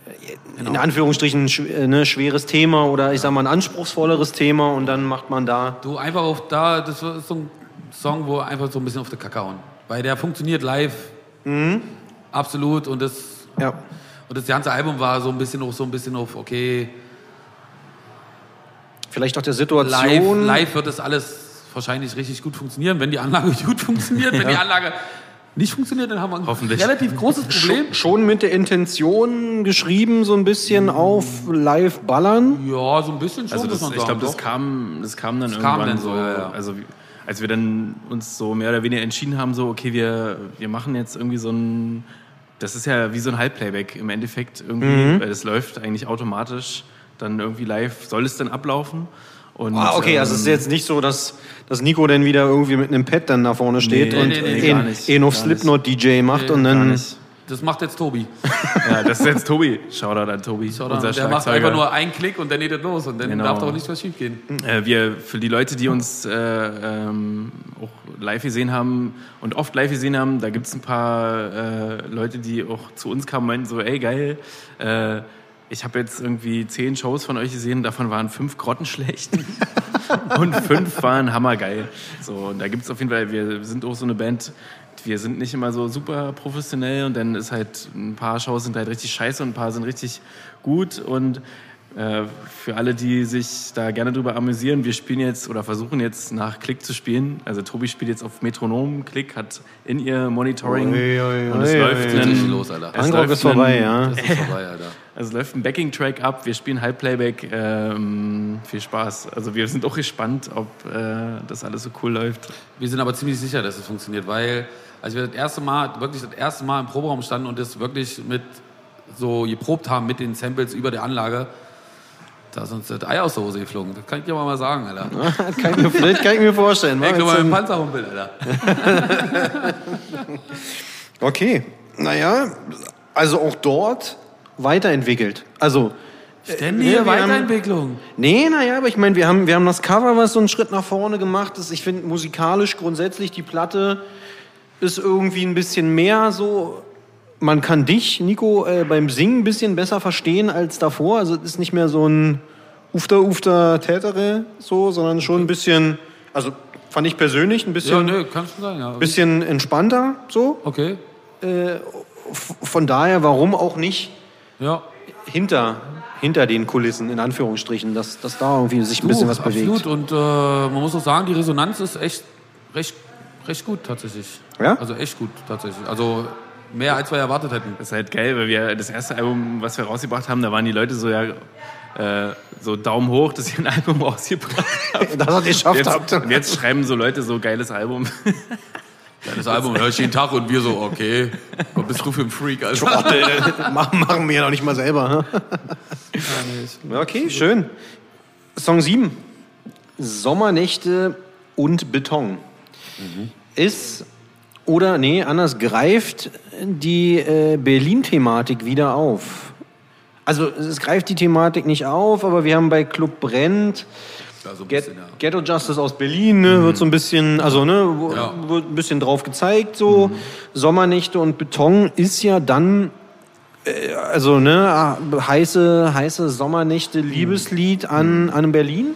äh, Genau. in Anführungsstrichen ein äh, ne, schweres Thema oder ich sag mal ein anspruchsvolleres Thema und dann macht man da. Du einfach auf da, das ist so ein Song, wo einfach so ein bisschen auf der Kacke hauen. Weil der funktioniert live. Absolut. Und das, Ja. und das ganze Album war so ein bisschen auf, so ein bisschen auf, okay, Vielleicht auch der live, Situation. live wird das alles wahrscheinlich richtig gut funktionieren, wenn die Anlage gut funktioniert. Wenn die Anlage nicht funktioniert, dann haben wir ein Hoffentlich. relativ großes Problem. Schon mit der Intention geschrieben, so ein bisschen auf live ballern. Ja, so ein bisschen schon, Also das, ich glaube, das kam, das kam dann Das kam irgendwann dann so, ja, ja. Also als wir dann uns so mehr oder weniger entschieden haben, so okay, wir, wir machen jetzt irgendwie so ein, das ist ja wie so ein Halbplayback im Endeffekt irgendwie, Mhm. weil das läuft eigentlich automatisch dann irgendwie live, soll es dann ablaufen. Und, Ah, okay, also es ist ähm, jetzt nicht so, dass, dass Nico dann wieder irgendwie mit einem Pad dann da vorne steht Nee, und nee, nee, eh, eh noch gar Slipknot-DJ macht und dann. Das macht jetzt Tobi. Ja, das ist jetzt Tobi. Shoutout an Tobi, Oder? unser Der macht einfach nur einen Klick und dann geht es los. Und dann Genau. darf doch nicht was schief gehen. Äh, wir, für die Leute, die uns äh, ähm, auch live gesehen haben und oft live gesehen haben, da gibt es ein paar äh, Leute, die auch zu uns kamen und meinten so, ey geil, äh, ich habe jetzt irgendwie zehn Shows von euch gesehen, davon waren fünf grottenschlecht und fünf waren hammergeil. So, und da gibt es auf jeden Fall, wir sind auch so eine Band, wir sind nicht immer so super professionell und dann ist halt, ein paar Shows sind halt richtig scheiße und ein paar sind richtig gut und äh, für alle, die sich da gerne drüber amüsieren, wir spielen jetzt oder versuchen jetzt nach Klick zu spielen. Also Tobi spielt jetzt auf Metronom, Klick hat in ihr Monitoring Ui, ui, und es läuft ui. ein, Richtig los, Alter. es Angriff läuft ist vorbei, ein- ja. Das ist vorbei, Alter. Also es läuft ein Backing-Track ab, wir spielen Halbplayback. Ähm, viel Spaß. Also wir sind auch gespannt, ob äh, das alles so cool läuft. Wir sind aber ziemlich sicher, dass es funktioniert, weil als wir das erste Mal, wirklich das erste Mal im Proberaum standen und das wirklich mit so geprobt haben mit den Samples über der Anlage, da ist uns das Ei aus der Hose geflogen. Das kann ich dir mal sagen, Alter. kann, ich mir, vielleicht kann ich mir vorstellen. glaube, Jetzt, mein ähm, Panzerhumpel, Alter. Okay, naja, also auch dort weiterentwickelt. Also, Ständige wir haben- Weiterentwicklung. nee, naja, aber ich meine, wir haben, wir haben das Cover, was so einen Schritt nach vorne gemacht ist. Ich finde musikalisch grundsätzlich die Platte ist irgendwie ein bisschen mehr so. Man kann dich, Nico, äh, beim Singen ein bisschen besser verstehen als davor. Also es ist nicht mehr so ein Ufter, Ufter, Tätere so, sondern schon ein bisschen, also fand ich persönlich ein Ja, bisschen, nö, kann schon sein, ja. bisschen entspannter so. Okay. F- Von daher, warum auch nicht Ja. hinter, hinter den Kulissen, in Anführungsstrichen, dass, dass da irgendwie sich ein bisschen was bewegt. Absolut. Und äh, man muss auch sagen, die Resonanz ist echt recht, recht gut tatsächlich. Ja? Also echt gut tatsächlich. Also mehr als wir erwartet hätten. Das ist halt geil, weil wir das erste Album, was wir rausgebracht haben, da waren die Leute so ja äh, so Daumen hoch, dass ihr ein Album rausgebracht habt. Dass ihr es geschafft Jetzt, habt. und jetzt schreiben so Leute so geiles Album. Das Album höre ich jeden Tag und wir so, okay, was bist du für ein Freak, Alter? machen, machen wir ja noch nicht mal selber. ne? Okay, schön. Song 7. Sommernächte und Beton. Ist Oder, nee, anders, greift die äh, Berlin-Thematik wieder auf. Also es greift die Thematik nicht auf, aber wir haben bei Club Brennt Ja, so Get, bisschen, ja. Ghetto Justice aus Berlin, ne, wird so ein bisschen, also ne, wo- Ja. wird ein bisschen drauf gezeigt, so Sommernächte und Beton ist ja dann, äh, also ne, ah, heiße, heiße Sommernächte Liebeslied an, an Berlin.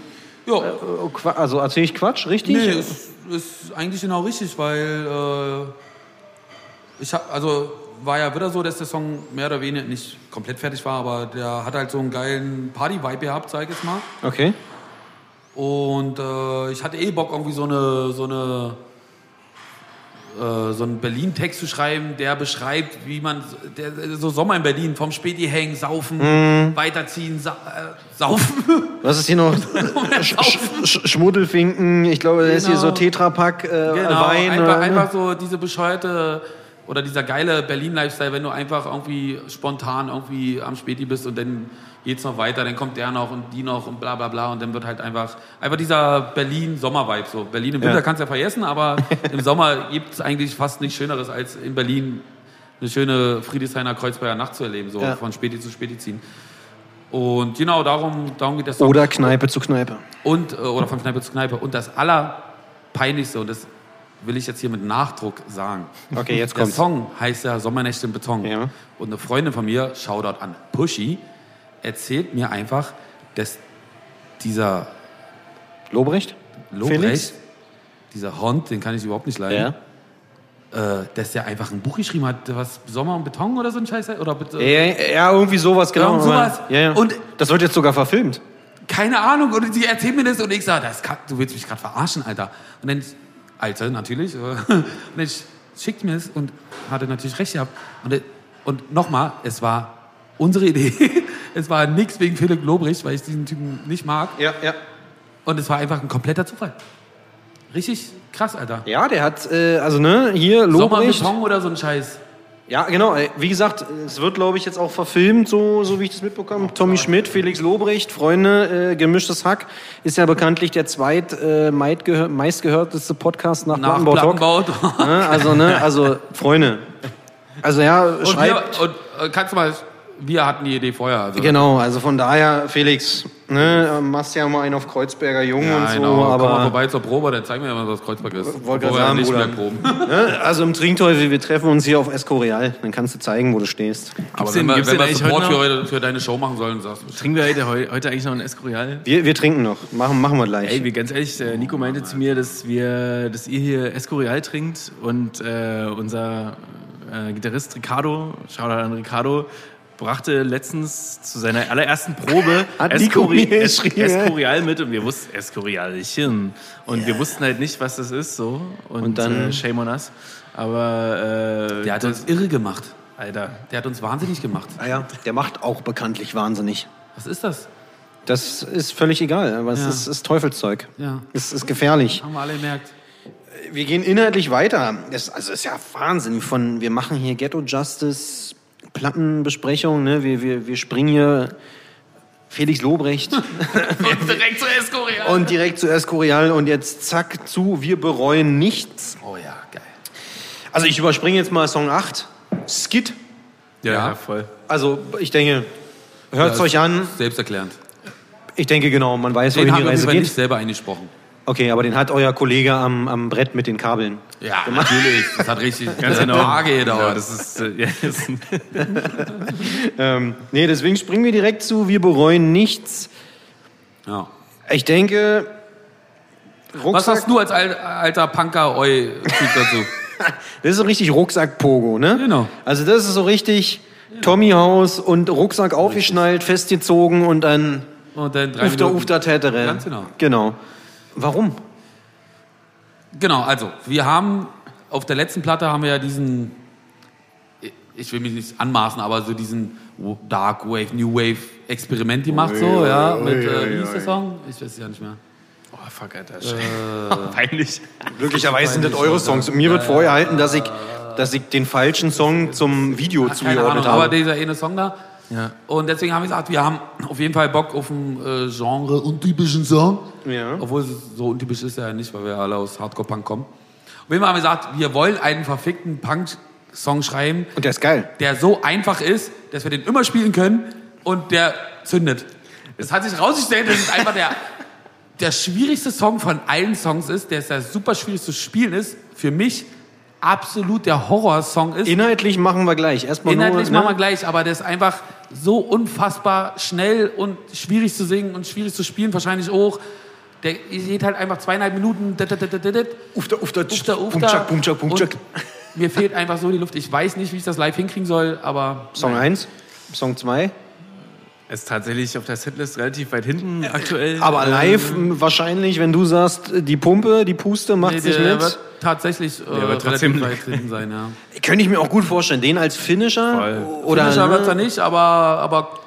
Ja, Äh, Qua- Also erzähle ich Quatsch, richtig? nee, ist, ist eigentlich genau richtig, weil äh, ich hab, also war ja wieder so, dass der Song mehr oder weniger nicht komplett fertig war, aber der hat halt so einen geilen Party-Vibe gehabt, sag ich jetzt mal. Okay. Und äh, ich hatte eh Bock, irgendwie so eine, so eine äh, so einen Berlin-Text zu schreiben, der beschreibt, wie man der, so Sommer in Berlin vom Späti hängen, saufen, Mhm. weiterziehen, sa äh, saufen. Was ist hier noch? Sch Sch Sch Schmuddelfinken, ich glaube, da ist hier so Genau. Tetrapack äh, Genau, Wein. einfach, oder, ne? einfach so diese bescheuerte oder dieser geile Berlin-Lifestyle, wenn du einfach irgendwie spontan irgendwie am Späti bist und dann geht's noch weiter, dann kommt der noch und die noch und bla bla bla und dann wird halt einfach einfach dieser Berlin-Sommer-Vibe so. Berlin im Winter Ja. kannst du ja vergessen, aber im Sommer gibt's eigentlich fast nichts Schöneres als in Berlin eine schöne Friedrichshainer Kreuzberger Nacht zu erleben, so Ja. von Späti zu Späti ziehen. Und genau darum, darum geht Song. Oder Kneipe zu Kneipe. Und, äh, oder von Kneipe zu Kneipe. Und das Allerpeinlichste, und das will ich jetzt hier mit Nachdruck sagen. Okay, jetzt Der kommt's. Song heißt ja Sommernächte im Beton. Ja. Und eine Freundin von mir, Shoutout an Pushy, erzählt mir einfach, dass dieser Lobrecht? Lobrecht, Felix? dieser Hond, den kann ich überhaupt nicht leiden, äh, dass der einfach ein Buch geschrieben hat, was Sommer und Beton oder so ein Scheiß oder Ja, ja, irgendwie sowas, genau. Irgend sowas. Ja, ja. Und- das wird jetzt sogar verfilmt. keine Ahnung. Und sie erzählt mir das und ich sage, das kann, du willst mich gerade verarschen, Alter. Und dann, Alter, natürlich. Und dann schickt mir es und hatte natürlich recht gehabt. Und, und nochmal, es war unsere Idee. es war nichts wegen Philipp Lobrecht, weil ich diesen Typen nicht mag. Ja, ja. Und es war einfach ein kompletter Zufall. Richtig krass, Alter. Ja, der hat, äh, also ne, hier Lobrecht. Sommerbeton oder so ein Scheiß. Ja, genau. äh, Wie gesagt, es wird, glaube ich, jetzt auch verfilmt, so, so wie ich das mitbekomme. Tommy Schmidt, Felix Lobrecht, Freunde, äh, gemischtes Hack, ist ja bekanntlich der zweit äh, meistgehörteste Podcast nach, Nach Plattenbau Talk. Plattenbau. Ne, also, ne, also, Freunde. Also ja, Und, wir, schreibt. und äh, kannst du mal, wir hatten die Idee vorher. Also. Genau, also von daher, Felix, ne, machst ja mal einen auf Kreuzberger Jung Ja, und so, genau. Komm mal aber vorbei zur Probe, dann zeigen wir mal, was Kreuzberg ist. Wollte wir sagen, nicht Bruder. mehr proben. ne, also im Trinkteufel, wir treffen uns hier auf Escorial, dann kannst du zeigen, wo du stehst. Aber denn- wenn wir, gibt's wenn wir Support heute für, heute, für deine Show machen sollen, sagst du. Trinken wir heute, heu- heute eigentlich noch ein Escorial? Wir, wir trinken noch, machen, machen wir gleich. Ey, wie ganz ehrlich, der Nico meinte zu mir, dass wir, dass ihr hier Escorial trinkt und äh, unser äh, Gitarrist Ricardo, Shoutout an Ricardo, brachte letztens zu seiner allerersten Probe Es Escorial mit und wir wussten Escorialchen und wir wussten halt nicht, was das ist so und, Und dann- äh, shame on us. Aber äh, Der hat uns irre gemacht. Alter, Der hat uns wahnsinnig gemacht. Ah ja, der macht auch bekanntlich wahnsinnig. Was ist das? Das ist völlig egal, aber es Ja. ist, ist Teufelszeug. Ja. Es ist gefährlich. Haben wir alle gemerkt. Wir gehen inhaltlich weiter. Das, also ist ja Wahnsinn. Von, wir machen hier Ghetto Justice, Plattenbesprechung, ne? wir, wir, wir springen hier Felix Lobrecht Und direkt zu Escorial. und direkt zu Escorial und jetzt zack zu, wir bereuen nichts. Oh ja, geil. Also ich überspringe jetzt mal Song 8, Skit. ja, Ja. ja. voll. Also ich denke, hört es Ja, euch an. Selbsterklärend. Ich denke genau, man weiß, Den wohin die Reise geht. nicht selber eingesprochen. Okay, aber den hat euer Kollege am, am Brett mit den Kabeln. Ja, natürlich. Das hat richtig Ganz genau. Tage Ja, gedauert. das ist, äh, ja, ist Ähm, nee, deswegen springen wir direkt zu, wir bereuen nichts. Ja. Ich denke, Rucksack, Was hast du als al- alter Punker-Oi-Typ dazu? das ist so richtig Rucksack-Pogo, ne? Genau. Also das ist so richtig Tommy-Haus und Rucksack aufgeschnallt, festgezogen und dann Und dann drei Ufter, Minuten. Ganz genau. Genau. Warum? Genau, also wir haben auf der letzten Platte haben wir ja diesen, ich will mich nicht anmaßen, aber so diesen Dark Wave, New Wave Experiment gemacht, so, ja, mit, äh, wie hieß der Song? Ich weiß es ja nicht mehr. oh, fuck, Alter. Äh, Peinlich. Glücklicherweise sind das eure Songs. Und mir wird vorgehalten, dass ich, dass ich den falschen Song zum Video zugeordnet Ahnung, aber habe. dieser eine Song da. Ja. Und deswegen haben wir gesagt, wir haben auf jeden Fall Bock auf einen äh, Genre untypischen Song. Ja. Obwohl es so untypisch ist ja nicht, weil wir alle aus Hardcore-Punk kommen. Wir haben gesagt, wir wollen einen verfickten Punk-Song schreiben, Und der ist geil. der so einfach ist, dass wir den immer spielen können und der zündet. Es hat sich herausgestellt, dass es einfach der, der schwierigste Song von allen Songs ist, der ist ja super schwierig zu spielen ist. Für mich absolut der Horrorsong ist. Inhaltlich machen wir gleich. Erstmal Inhaltlich nur, machen wir ne? gleich, aber der ist einfach so unfassbar schnell und schwierig zu singen und schwierig zu spielen, wahrscheinlich auch. Der geht halt einfach zweieinhalb Minuten. Ufta, ufta, Ufta, ufta. Bumchak. Und Mir fehlt einfach so die Luft. Ich weiß nicht, wie ich das live hinkriegen soll, aber Song 1, Song 2. Ist tatsächlich auf der Setlist relativ weit hinten aktuell. Aber Ähm, live m, wahrscheinlich, wenn du sagst, die Pumpe, die Puste macht nee, sich der mit. wird tatsächlich äh, wird trotzdem relativ weit hinten sein. Ja. Könnte ich mir auch gut vorstellen. Den als Finisher? Voll. Oder Finisher ne? wird er nicht, aber, aber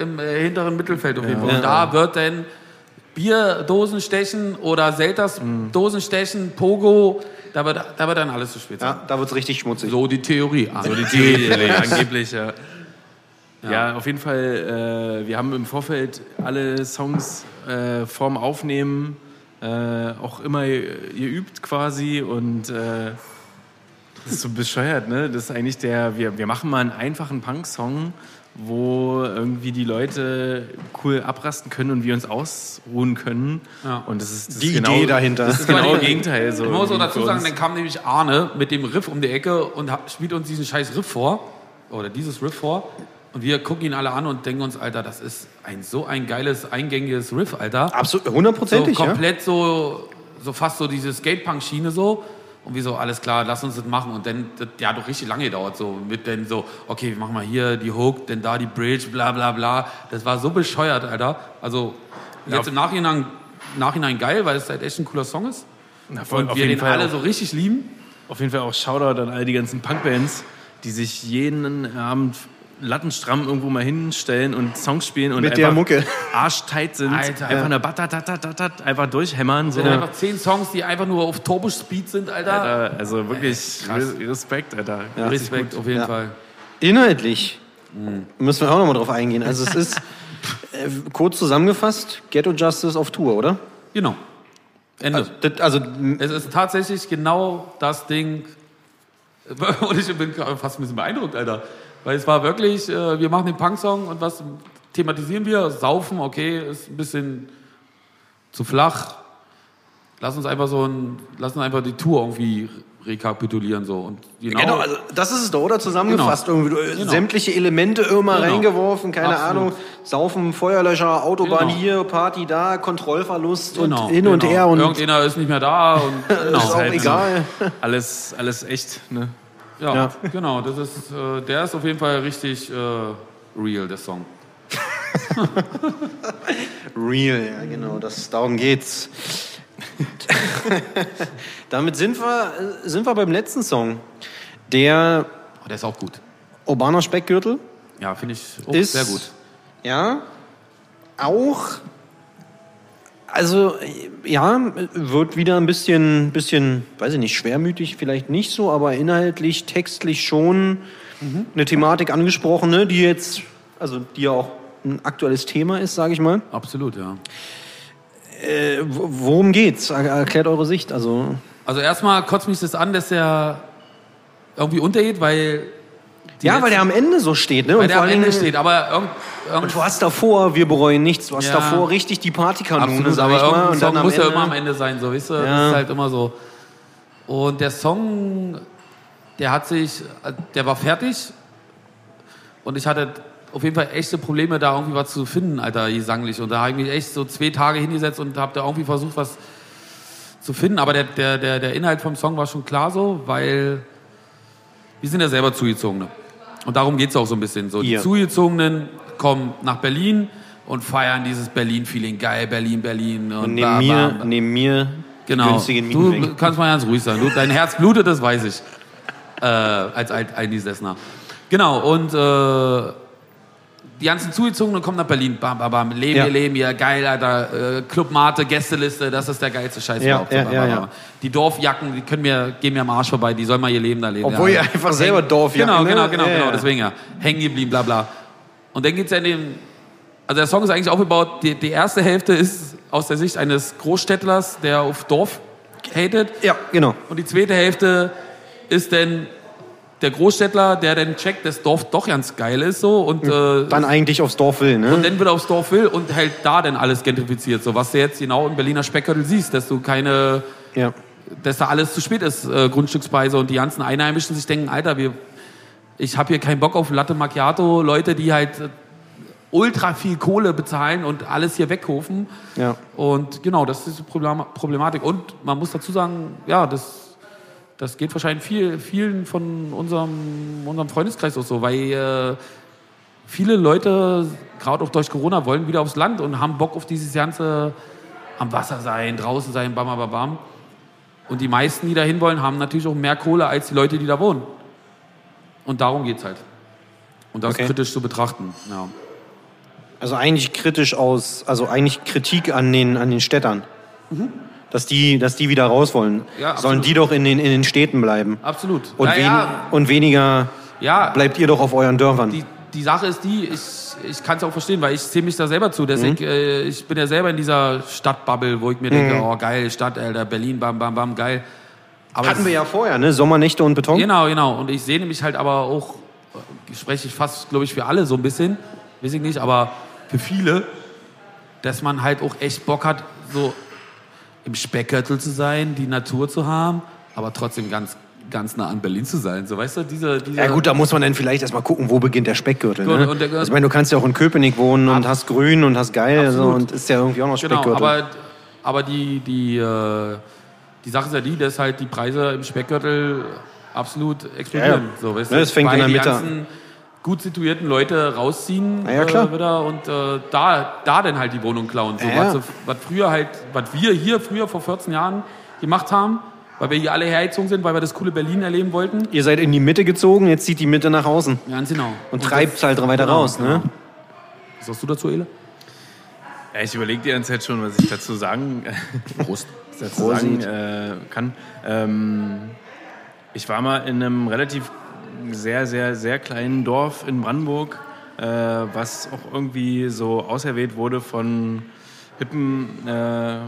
im äh, hinteren Mittelfeld auf jeden Fall. Und da wird dann Bierdosen stechen oder Selters Mhm. Dosen stechen, Pogo, da wird, da wird dann alles zu spät sein. Ja, da wird's richtig schmutzig. So die Theorie. So die Theorie, angeblich, ja. Ja, auf jeden Fall. Äh, wir haben im Vorfeld alle Songs äh, vorm Aufnehmen äh, auch immer geübt quasi und äh, das ist so bescheuert, ne? Das ist eigentlich der, wir, wir machen mal einen einfachen Punk-Song, wo irgendwie die Leute cool abrasten können und wir uns ausruhen können. Ja. Und das ist, das Die ist genau, Idee dahinter. Das ist genau das Gegenteil. So Ich muss auch dazu sagen, dann kam nämlich Arne mit dem Riff um die Ecke und spielt uns diesen scheiß Riff vor. Oder dieses Riff vor. Und wir gucken ihn alle an und denken uns, Alter, das ist ein so ein geiles, eingängiges Riff, Alter. Absolut, So hundertprozentig, ja. komplett so, so fast so diese Skatepunk-Schiene so. Und wir so, alles klar, lass uns das machen. Und dann, das, der hat doch richtig lange gedauert, so mit dann so, okay, wir machen mal hier die Hook, dann da die Bridge, bla bla bla. Das war so bescheuert, Alter. Also jetzt im Nachhinein, Nachhinein geil, weil es halt echt ein cooler Song ist. Na, voll, Und wir den Fall alle auch. so richtig lieben. Auf jeden Fall auch Shoutout an all die ganzen Punkbands, die sich jeden Abend lattenstramm irgendwo mal hinstellen und Songs spielen und Mit einfach der Mucke. arschtight sind. Alter. einfach eine Batatatatat, einfach durchhämmern. So. Sind einfach zehn Songs, die einfach nur auf Turbo-Speed sind, Alter. Alter, also wirklich krass. Re- Respekt, Alter. Respekt, auf jeden Ja. Fall. Inhaltlich müssen wir auch nochmal drauf eingehen. Also es ist, äh, kurz zusammengefasst, Ghetto Justice auf Tour, oder? Genau. Ende. Also, das, also Es ist tatsächlich genau das Ding. Und ich bin fast ein bisschen beeindruckt, Alter. Weil es war wirklich, äh, wir machen den Punk-Song und was thematisieren wir? Saufen, okay, ist ein bisschen zu flach. Lass uns einfach so ein, lass uns einfach die Tour irgendwie rekapitulieren so und genau, genau, also das ist es doch, oder? Zusammengefasst Genau. irgendwie. Äh, Genau. Sämtliche Elemente immer Genau. reingeworfen, keine Absolut. Ahnung. Saufen, Feuerlöscher, Autobahn Genau. hier, Party da, Kontrollverlust genau, und hin und genau. her und irgendeiner ist nicht mehr da und genau. ist auch halt so. egal. Alles, alles echt, ne? Ja, Ja. genau, das ist, äh, der ist auf jeden Fall richtig äh, real, der Song. Real, ja genau, das, darum geht's. Damit sind wir, sind wir beim letzten Song. Der Oh, der ist auch gut. Urbaner Speckgürtel Ja, finde ich ist sehr gut. Ja, auch. Also ja, wird wieder ein bisschen, bisschen, weiß ich nicht, schwermütig vielleicht nicht so, aber inhaltlich, textlich schon eine Thematik angesprochen, ne, die jetzt, also die ja auch ein aktuelles Thema ist, sage ich mal. Absolut, ja. Äh, wo- worum geht's? Er, erklärt eure Sicht. Also Also erstmal kotzt mich das an, dass der irgendwie untergeht, weil ja, weil der am Ende so steht, ne? weil Und der am Ende steht, aber irgend, irgend, Und du hast davor, wir bereuen nichts. Du hast Ja. davor richtig die Partykanone, absolut, aber mal. Und dann Song am muss ja Ende, immer am Ende sein, so, weißt du? Ja. Das ist halt immer so. Und der Song, der hat sich, der war fertig und ich hatte auf jeden Fall echte Probleme, da irgendwie was zu finden, Alter, gesanglich. Und da habe ich mich echt so zwei Tage hingesetzt und habe da irgendwie versucht, was zu finden. Aber der, der, der, der Inhalt vom Song war schon klar so, weil wir sind ja selber Zugezogene. Und darum geht es auch so ein bisschen. So, die Ihr. Zugezogenen kommen nach Berlin und feiern dieses Berlin-Feeling. Geil, Berlin, Berlin. Und Und bla, neben bla, mir, neben mir Genau. günstigen Mieten Du weg. kannst mal ganz ruhig sein. Du, dein Herz blutet, das weiß ich. Äh, als Alt Eingesessener. Genau, und äh, die ganzen Zugezogenen kommen nach Berlin. Bam, bam, bam. Leben Ja. Leben, ihr geil, Alter. Äh, Club Mate, Gästeliste, das ist der geilste Scheiß Ja, überhaupt. ja, Bam, ja, ja. Die Dorfjacken, die können mir, gehen mir am Arsch vorbei, die sollen mal ihr Leben da leben. Obwohl ja. ihr einfach selber Dorfjacken, Genau, ne? genau, genau, Ja, genau, ja. deswegen ja. Hängen geblieben, bla bla. Und dann geht's ja in dem, also der Song ist eigentlich aufgebaut, die, die erste Hälfte ist aus der Sicht eines Großstädtlers, der auf Dorf hatet. Ja, genau. Und die zweite Hälfte ist dann der Großstädtler, der dann checkt, dass Dorf doch ganz geil ist so und äh, Dann eigentlich aufs Dorf will, ne? und dann wieder aufs Dorf will und halt da dann alles gentrifiziert. So was du jetzt genau im Berliner Speckgürtel siehst, dass du keine, ja. dass da alles zu spät ist, äh, Grundstückspreise und die ganzen Einheimischen sich denken, Alter, wir, ich habe hier keinen Bock auf Latte Macchiato, Leute, die halt äh, ultra viel Kohle bezahlen und alles hier weghofen. Ja. Und genau, das ist die Problem- Problematik. Und man muss dazu sagen, ja, das, das geht wahrscheinlich viel, vielen von unserem, unserem Freundeskreis auch so, weil äh, viele Leute, gerade auch durch Corona, wollen wieder aufs Land und haben Bock auf dieses ganze am Wasser sein, draußen sein, bam, bam, bam. Und die meisten, die da hin wollen, haben natürlich auch mehr Kohle als die Leute, die da wohnen. Und darum geht's halt. Und das Okay. kritisch zu betrachten. Ja. Also eigentlich kritisch aus, also eigentlich Kritik an den, an den Städtern. Dass die, dass die wieder raus wollen. Mhm. Ja, Sollen die doch in den, in den Städten bleiben. Absolut. Und, ja, wen, ja, und weniger bleibt ihr doch auf euren Dörfern. die, die Sache ist die, ich, ich kann es auch verstehen, weil ich zähle mich da selber zu. Mhm. Deswegen, äh, ich bin ja selber in dieser Stadtbubble, wo ich mir denke, oh geil, Stadt, Alter, Berlin, bam, bam, bam, geil. Aber Hatten wir ja vorher, ne? Sommernächte und Beton. Genau, genau. Und ich sehne mich halt aber auch, äh, spreche ich fast, glaube ich, für alle so ein bisschen, weiß ich nicht, aber für viele, dass man halt auch echt Bock hat, so im Speckgürtel zu sein, die Natur zu haben, aber trotzdem ganz, ganz nah an Berlin zu sein. So, weißt du, diese, diese Ja gut, da muss man dann vielleicht erstmal gucken, wo beginnt der Speckgürtel. Gut, Ne? der- Also ich meine, du kannst ja auch in Köpenick wohnen und hast grün und hast geil also, und ist ja irgendwie auch noch Genau, Speckgürtel. aber, aber die, die, äh, die Sache ist ja die, dass halt die Preise im Speckgürtel absolut explodieren. Ja, ja. So, weißt Ne, du? das fängt in der Mitte ganzen gut situierten Leute rausziehen ja, klar. Äh, wieder und äh, da, da dann halt die Wohnung klauen. So, Ja, was, was früher halt, was wir hier früher vor 14 Jahren gemacht haben, weil wir hier alle hergezogen sind, weil wir das coole Berlin erleben wollten. Ihr seid in die Mitte gezogen, jetzt zieht die Mitte nach außen Ganz genau. und treibt es halt weiter genau, raus. Ne? Was sagst du dazu, Ele? Ja, ich überlege die ganze Zeit schon, was ich dazu sagen, Prost. dazu sagen äh, kann. Ähm, ich war mal in einem relativ sehr, sehr, sehr kleinen Dorf in Brandenburg, äh, was auch irgendwie so auserwählt wurde von hippen äh,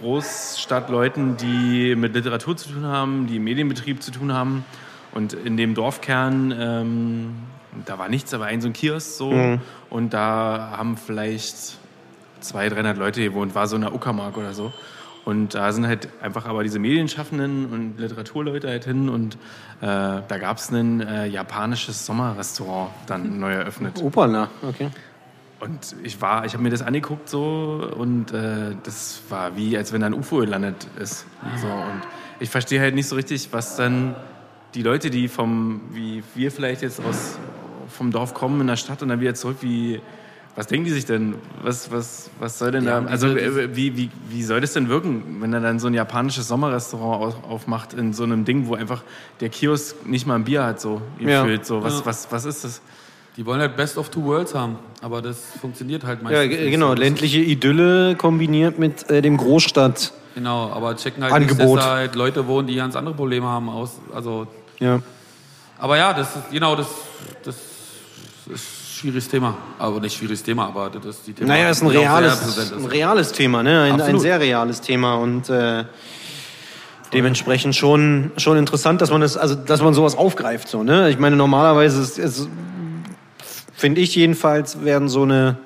Großstadtleuten, die mit Literatur zu tun haben, die im Medienbetrieb zu tun haben. Und in dem Dorfkern, ähm, da war nichts, war ein so ein Kiosk so. Und da haben vielleicht 200, 300 Leute gewohnt, war so eine Uckermark oder so. Und da sind halt einfach aber diese Medienschaffenden und Literaturleute halt hin und äh, da gab es ein äh, japanisches Sommerrestaurant dann neu eröffnet. Opala, okay. Und ich war, ich habe mir das angeguckt so und äh, das war wie, als wenn da ein UFO gelandet ist. So, und ich verstehe halt nicht so richtig, was dann die Leute, die vom, wie wir vielleicht jetzt aus vom Dorf kommen in der Stadt und dann wieder zurück, wie, was denken die sich denn? Was, was, was soll denn Ja, da, also äh, wie, wie, wie soll das denn wirken, wenn er dann so ein japanisches Sommerrestaurant auf- aufmacht in so einem Ding, wo einfach der Kiosk nicht mal ein Bier hat, so Ja. gefühlt, so, was, Ja. was, was ist das? Die wollen halt Best of Two Worlds haben, aber das funktioniert halt Ja, meistens nicht genau, ländliche Idylle kombiniert mit äh, dem Großstadt. Genau, aber checken halt Angebot. nicht, dass da halt Leute wohnen, die ganz andere Probleme haben. Aus, also, Ja. aber ja, das ist, genau, das, das ist schwieriges Thema. Aber nicht schwieriges Thema, aber das ist die Thema. Naja, ist ein sehr reales, präsent ein ist. reales Thema, ne? Ein, ein sehr reales Thema und äh, dementsprechend schon, schon interessant, dass man das, also dass man sowas aufgreift, so, ne? Ich meine, normalerweise ist, ist finde ich jedenfalls, werden so eine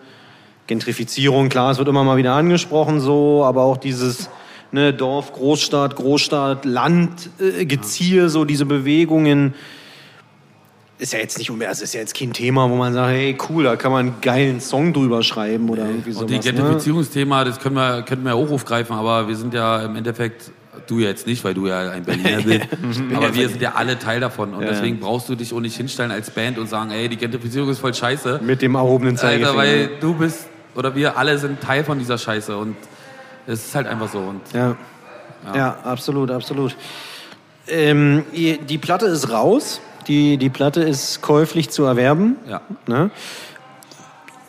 Gentrifizierung, klar, es wird immer mal wieder angesprochen, so, aber auch dieses ne, Dorf, Großstadt, Großstadt, Land, äh, Geziehe, so diese Bewegungen ist ja jetzt nicht um, es ist ja jetzt kein Thema, wo man sagt, hey cool, da kann man einen geilen Song drüber schreiben oder irgendwie sowas. Und die ne? Gentrifizierungsthema, das können wir, könnten wir auch aufgreifen, aber wir sind ja im Endeffekt, du jetzt nicht, weil du ja ein Berliner bist, aber wir sind ja alle Teil davon und Ja, deswegen brauchst du dich auch nicht hinstellen als Band und sagen, ey, die Gentrifizierung ist voll scheiße. Mit dem erhobenen Zeigefinger. Alter, weil du bist, oder wir alle sind Teil von dieser Scheiße und es ist halt einfach so. Und ja. ja, absolut, absolut. Ähm, die Platte ist raus. Die, die Platte ist käuflich zu erwerben. ja. Ne?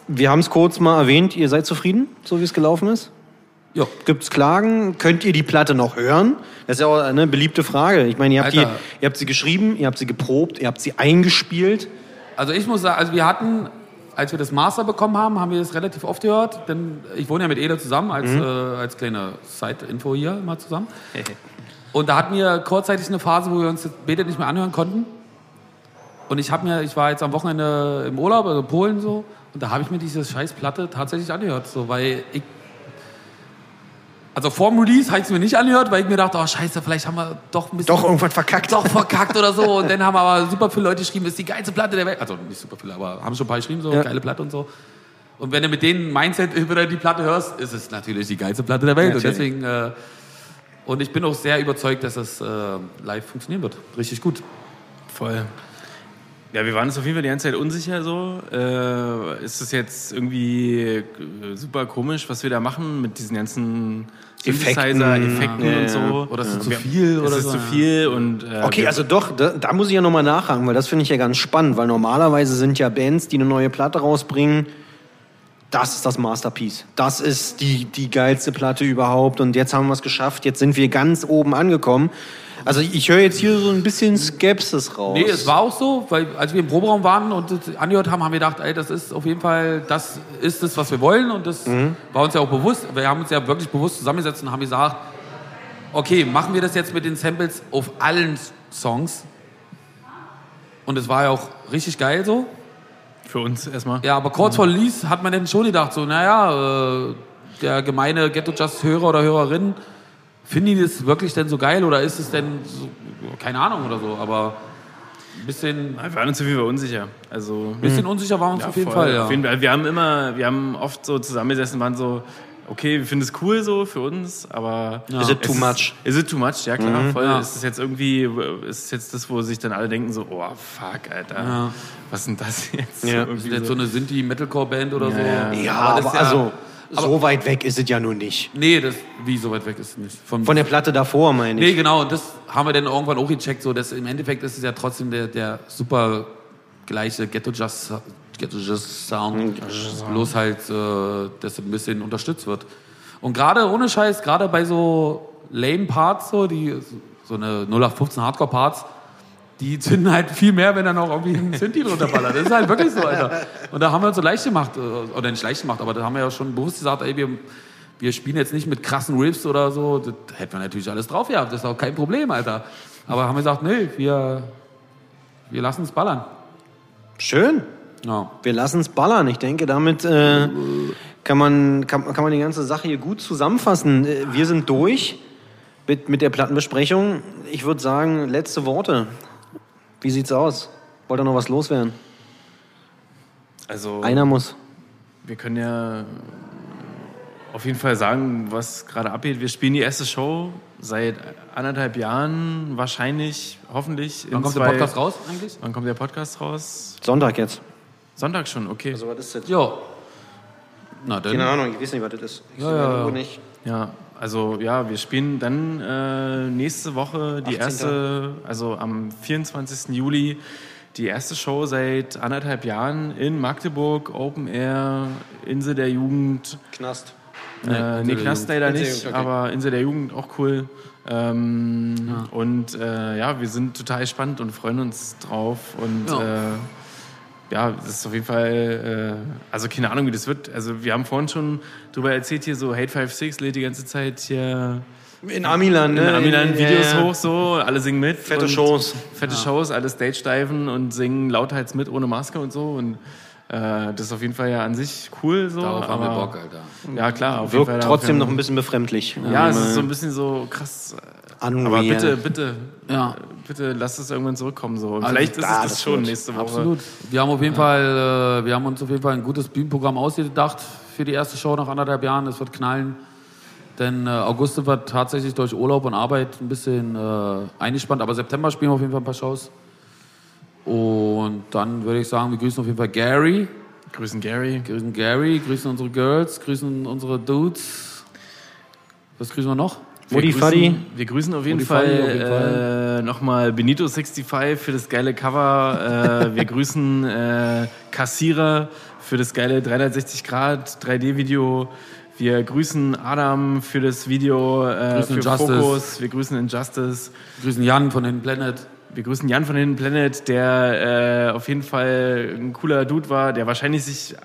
Wir haben es kurz mal erwähnt, ihr seid zufrieden, so wie es gelaufen ist? Ja. Gibt es Klagen? Könnt ihr die Platte noch hören? Das ist ja auch eine beliebte Frage. Ich meine, ihr habt, die, ihr habt sie geschrieben, ihr habt sie geprobt, ihr habt sie eingespielt. Also ich muss sagen, also wir hatten, als wir das Master bekommen haben, haben wir das relativ oft gehört, denn ich wohne ja mit Ede zusammen, als, Mhm. äh, als kleine Side-Info hier mal zusammen. Und da hatten wir kurzzeitig eine Phase, wo wir uns das Betet nicht mehr anhören konnten. Und ich habe mir, ich war jetzt am Wochenende im Urlaub, also in Polen so, und da habe ich mir diese scheiß Platte tatsächlich angehört, so, weil ich also vor dem Release habe ich es mir nicht angehört, weil ich mir dachte, oh scheiße, vielleicht haben wir doch ein bisschen... Doch irgendwas verkackt. Doch verkackt oder so. Und dann haben aber super viele Leute geschrieben, das ist die geilste Platte der Welt. Also nicht super viele, aber haben schon ein paar geschrieben, so Ja. geile Platte und so. Und wenn du mit denen Mindset wieder die Platte hörst, ist es natürlich die geilste Platte der Welt. Und Natürlich. deswegen... Äh, und ich bin auch sehr überzeugt, dass es äh, live funktionieren wird. Richtig gut. Voll. Ja, wir waren uns auf jeden Fall die ganze Zeit unsicher so. Äh, ist es jetzt irgendwie äh, super komisch, was wir da machen mit diesen ganzen Effekten. Synthesizer-Effekten Ja, und so? Oder ist es zu viel Ist oder es so? zu viel und äh, Okay, also doch, da, da muss ich ja nochmal nachhaken, weil das finde ich ja ganz spannend, weil normalerweise sind ja Bands, die eine neue Platte rausbringen, das ist das Masterpiece. Das ist die, die geilste Platte überhaupt und jetzt haben wir es geschafft, jetzt sind wir ganz oben angekommen. Also ich höre jetzt hier so ein bisschen Skepsis raus. Nee, es war auch so, weil als wir im Proberaum waren und das angehört haben, haben wir gedacht, ey, das ist auf jeden Fall, das ist es, was wir wollen und das war uns ja auch bewusst. Wir haben uns ja wirklich bewusst zusammengesetzt und haben gesagt, okay, machen wir das jetzt mit den Samples auf allen Songs. Und es war ja auch richtig geil so. Für uns erstmal. Ja, aber kurz vor Release hat man dann schon gedacht, so, naja, äh, der gemeine Ghetto Just Hörer oder Hörerin, finden die das wirklich denn so geil oder ist es denn so, keine Ahnung oder so, aber ein bisschen, Wir waren uns auf jeden Fall unsicher. Also ein bisschen unsicher waren wir uns Ja, auf jeden voll. Fall, ja. Auf jeden Fall. Wir haben immer, wir haben oft so zusammengesessen, waren so, okay, wir finden es cool so für uns, aber Is it too much? Ist, is it too much? Ja klar, voll. Ja. Ist es jetzt irgendwie, ist es jetzt das, wo sich dann alle denken so, oh fuck, Alter, Ja. was ist denn das jetzt? Ja. Ist Irgendwie jetzt so so. eine Sinti-Metalcore-Band oder so. Ja, Ja, Aber das aber, ist ja- also so weit weg ist es ja nun nicht. Nee, das, wie so weit weg ist es nicht. Von, Von der Platte davor, meine Nee, ich. genau, und das haben wir dann irgendwann auch gecheckt, so, dass im Endeffekt ist es ja trotzdem der, der super gleiche Ghetto Just Sound, bloß halt, äh, dass ein bisschen unterstützt wird. Und gerade ohne Scheiß, gerade bei so lame Parts, so, die, so eine 0815 Hardcore Parts, die zünden halt viel mehr, wenn dann auch irgendwie ein Synthi drunter ballert. Das ist halt wirklich so, Alter. Und da haben wir uns so leicht gemacht, äh, oder nicht leicht gemacht, aber da haben wir ja schon bewusst gesagt, ey, wir, wir spielen jetzt nicht mit krassen Riffs oder so. Das hätten wir natürlich alles drauf gehabt, das ist auch kein Problem, Alter. Aber haben wir gesagt, nee, wir, wir lassen es ballern. Schön. Ja. Wir lassen es ballern. Ich denke, damit äh, kann, man, kann, kann man die ganze Sache hier gut zusammenfassen. Äh, Wir sind durch mit, mit der Plattenbesprechung. Ich würde sagen, letzte Worte. Wie sieht's aus? Wollt ihr noch was loswerden? Also Einer muss. wir können ja auf jeden Fall sagen, was gerade abgeht. Wir spielen die erste Show seit anderthalb Jahren, wahrscheinlich, hoffentlich. in Wann kommt der Podcast raus eigentlich? Wann kommt der Podcast raus? Sonntag jetzt. Sonntag schon, okay. Also, was ist das? Ja. Na dann. Keine Ahnung, ich weiß nicht, was das ist. Ich Ja, sehe ja, ja. Nicht. Ja, also ja, wir spielen dann äh, nächste Woche die 18.. erste, also am 24. Juli, die erste Show seit anderthalb Jahren in Magdeburg, Open Air, Insel der Jugend. Knast. Nee, äh, nee Knast leider Insel nicht, Jugend, okay. aber Insel der Jugend auch cool. Ähm, Und äh, ja, wir sind total gespannt und freuen uns drauf. Und Ja. Ja, das ist auf jeden Fall, äh, also keine Ahnung, wie das wird. Also wir haben vorhin schon drüber erzählt, hier so Hate 56 lädt die ganze Zeit hier In Amiland, in ne? Amiland Videos Ja, ja. hoch, so, alle singen mit. Fette Shows. Fette Shows, alle Stage-Diven und singen lauthals mit ohne Maske und so. Und äh, das ist auf jeden Fall ja an sich cool so. Darauf haben wir Bock, Alter. Ja, klar. Auf jeden Fall Wirkt trotzdem noch ein bisschen befremdlich. Ja, es ist so ein bisschen so krass. Unreal. Aber bitte, bitte, Ja. bitte lasst es irgendwann zurückkommen. So. Also vielleicht ist da, es das das schon wird. nächste Woche. Absolut. Wir haben auf jeden Fall, äh, wir haben uns auf jeden Fall ein gutes Bühnenprogramm ausgedacht für die erste Show nach anderthalb Jahren. Das wird knallen. Denn äh, August wird tatsächlich durch Urlaub und Arbeit ein bisschen äh, eingespannt. Aber September spielen wir auf jeden Fall ein paar Shows. Und dann würde ich sagen, wir grüßen auf jeden Fall Gary. Grüßen Gary. Grüßen Gary, grüßen unsere Girls, grüßen unsere Dudes. Was grüßen wir noch? Grüßen, Fadi. Wir grüßen auf jeden Mutti Fall, Äh, nochmal Benito65 für das geile Cover. äh, wir grüßen äh, Kassierer für das geile 360 Grad 3D-Video. Wir grüßen Adam für das Video äh, Grüßen für Injustice. Fokus. Wir grüßen Injustice. Grüßen Jan von Hidden Planet. Wir grüßen Jan von Hidden Planet, der äh, auf jeden Fall ein cooler Dude war, der wahrscheinlich sich,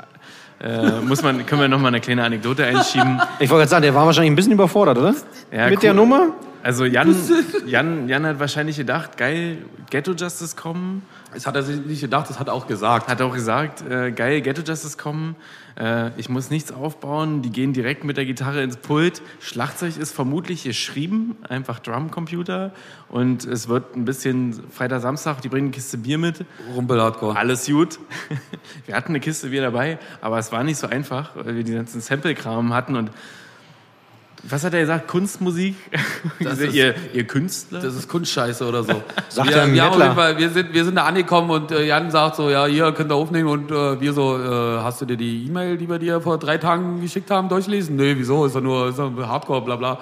äh, muss man, können wir nochmal eine kleine Anekdote einschieben. Ich wollte gerade sagen, der war wahrscheinlich ein bisschen überfordert, oder? Ja, Mit cool. der Nummer? Also Jan, Jan, Jan hat wahrscheinlich gedacht, geil, Ghetto Justice kommen. Das hat er sich nicht gedacht, das hat er auch gesagt. Hat auch gesagt, äh, geil, Ghetto Justice kommen. Äh, ich muss nichts aufbauen. Die gehen direkt mit der Gitarre ins Pult. Schlagzeug ist vermutlich geschrieben, einfach Drumcomputer. Und es wird ein bisschen Freitag, Samstag, die bringen eine Kiste Bier mit. Rumpel-Hardcore. Alles gut. Wir hatten eine Kiste Bier dabei, aber es war nicht so einfach, weil wir die ganzen Sample-Kram hatten und was hat er gesagt? Kunstmusik? Das ihr, ist- ihr, ihr Künstler? Das ist Kunstscheiße oder so. Sagt wir, wir, haben auf jeden Fall, wir, sind, wir sind da angekommen und äh, Jan sagt so, ja, hier könnt ihr aufnehmen und äh, wir so, äh, hast du dir die E-Mail, die wir dir vor drei Tagen geschickt haben, durchlesen? Nee, wieso? Ist doch nur, ist doch Hardcore, bla bla.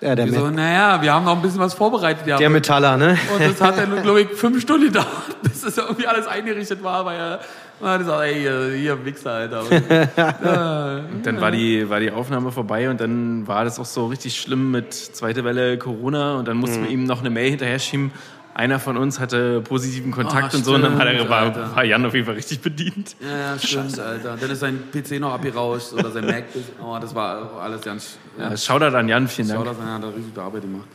Ja, der, Wir so, naja, wir haben noch ein bisschen was vorbereitet. Ja. der Metaller, ne? Und das hat dann, glaube ich, fünf Stunden gedauert, bis das irgendwie alles eingerichtet war, weil er, er hat gesagt, ey, hier Wichser, Alter. Und, Und dann war die, war die Aufnahme vorbei und dann war das auch so richtig schlimm mit zweite Welle Corona und dann mussten Mhm. wir ihm noch eine Mail hinterher schieben. Einer von uns hatte positiven Kontakt Ah, und so und dann hat er, stimmt, war, Jan auf jeden Fall richtig bedient. ja, ja, stimmt, Alter. Dann ist sein PC noch abgerauscht oder sein Mac. Oh, das war alles ganz... Ja. Ja. Shoutout an Jan, vielen Dank. Shoutout an, er hat da richtig Arbeit gemacht.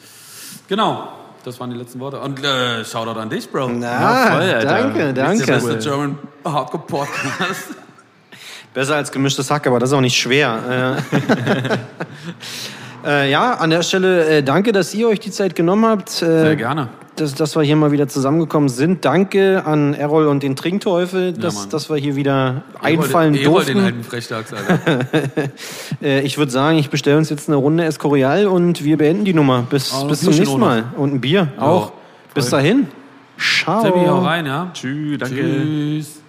Genau, das waren die letzten Worte. Und äh, Shoutout an dich, Bro. Na, voll, Alter. danke, Der danke. beste German Hardcore Podcast. Besser als gemischtes Hack, aber das ist auch nicht schwer. Äh, äh, ja, an der Stelle äh, danke, dass ihr euch die Zeit genommen habt. Äh, Sehr gerne. Dass, dass wir hier mal wieder zusammengekommen sind. Danke an Errol und den Trinkteufel, dass, Mann. dass wir hier wieder einfallen Ich wollte den durften. alten Frechdachs, Alter. Äh, ich würde sagen, ich bestelle uns jetzt eine Runde Escorial und wir beenden die Nummer. Bis, Ah, bis zum nächsten auch Mal. Und ein Bier auch. Bis dahin. Ciao. Seppi, hau rein, ja? Tschüss, danke. Tschüss.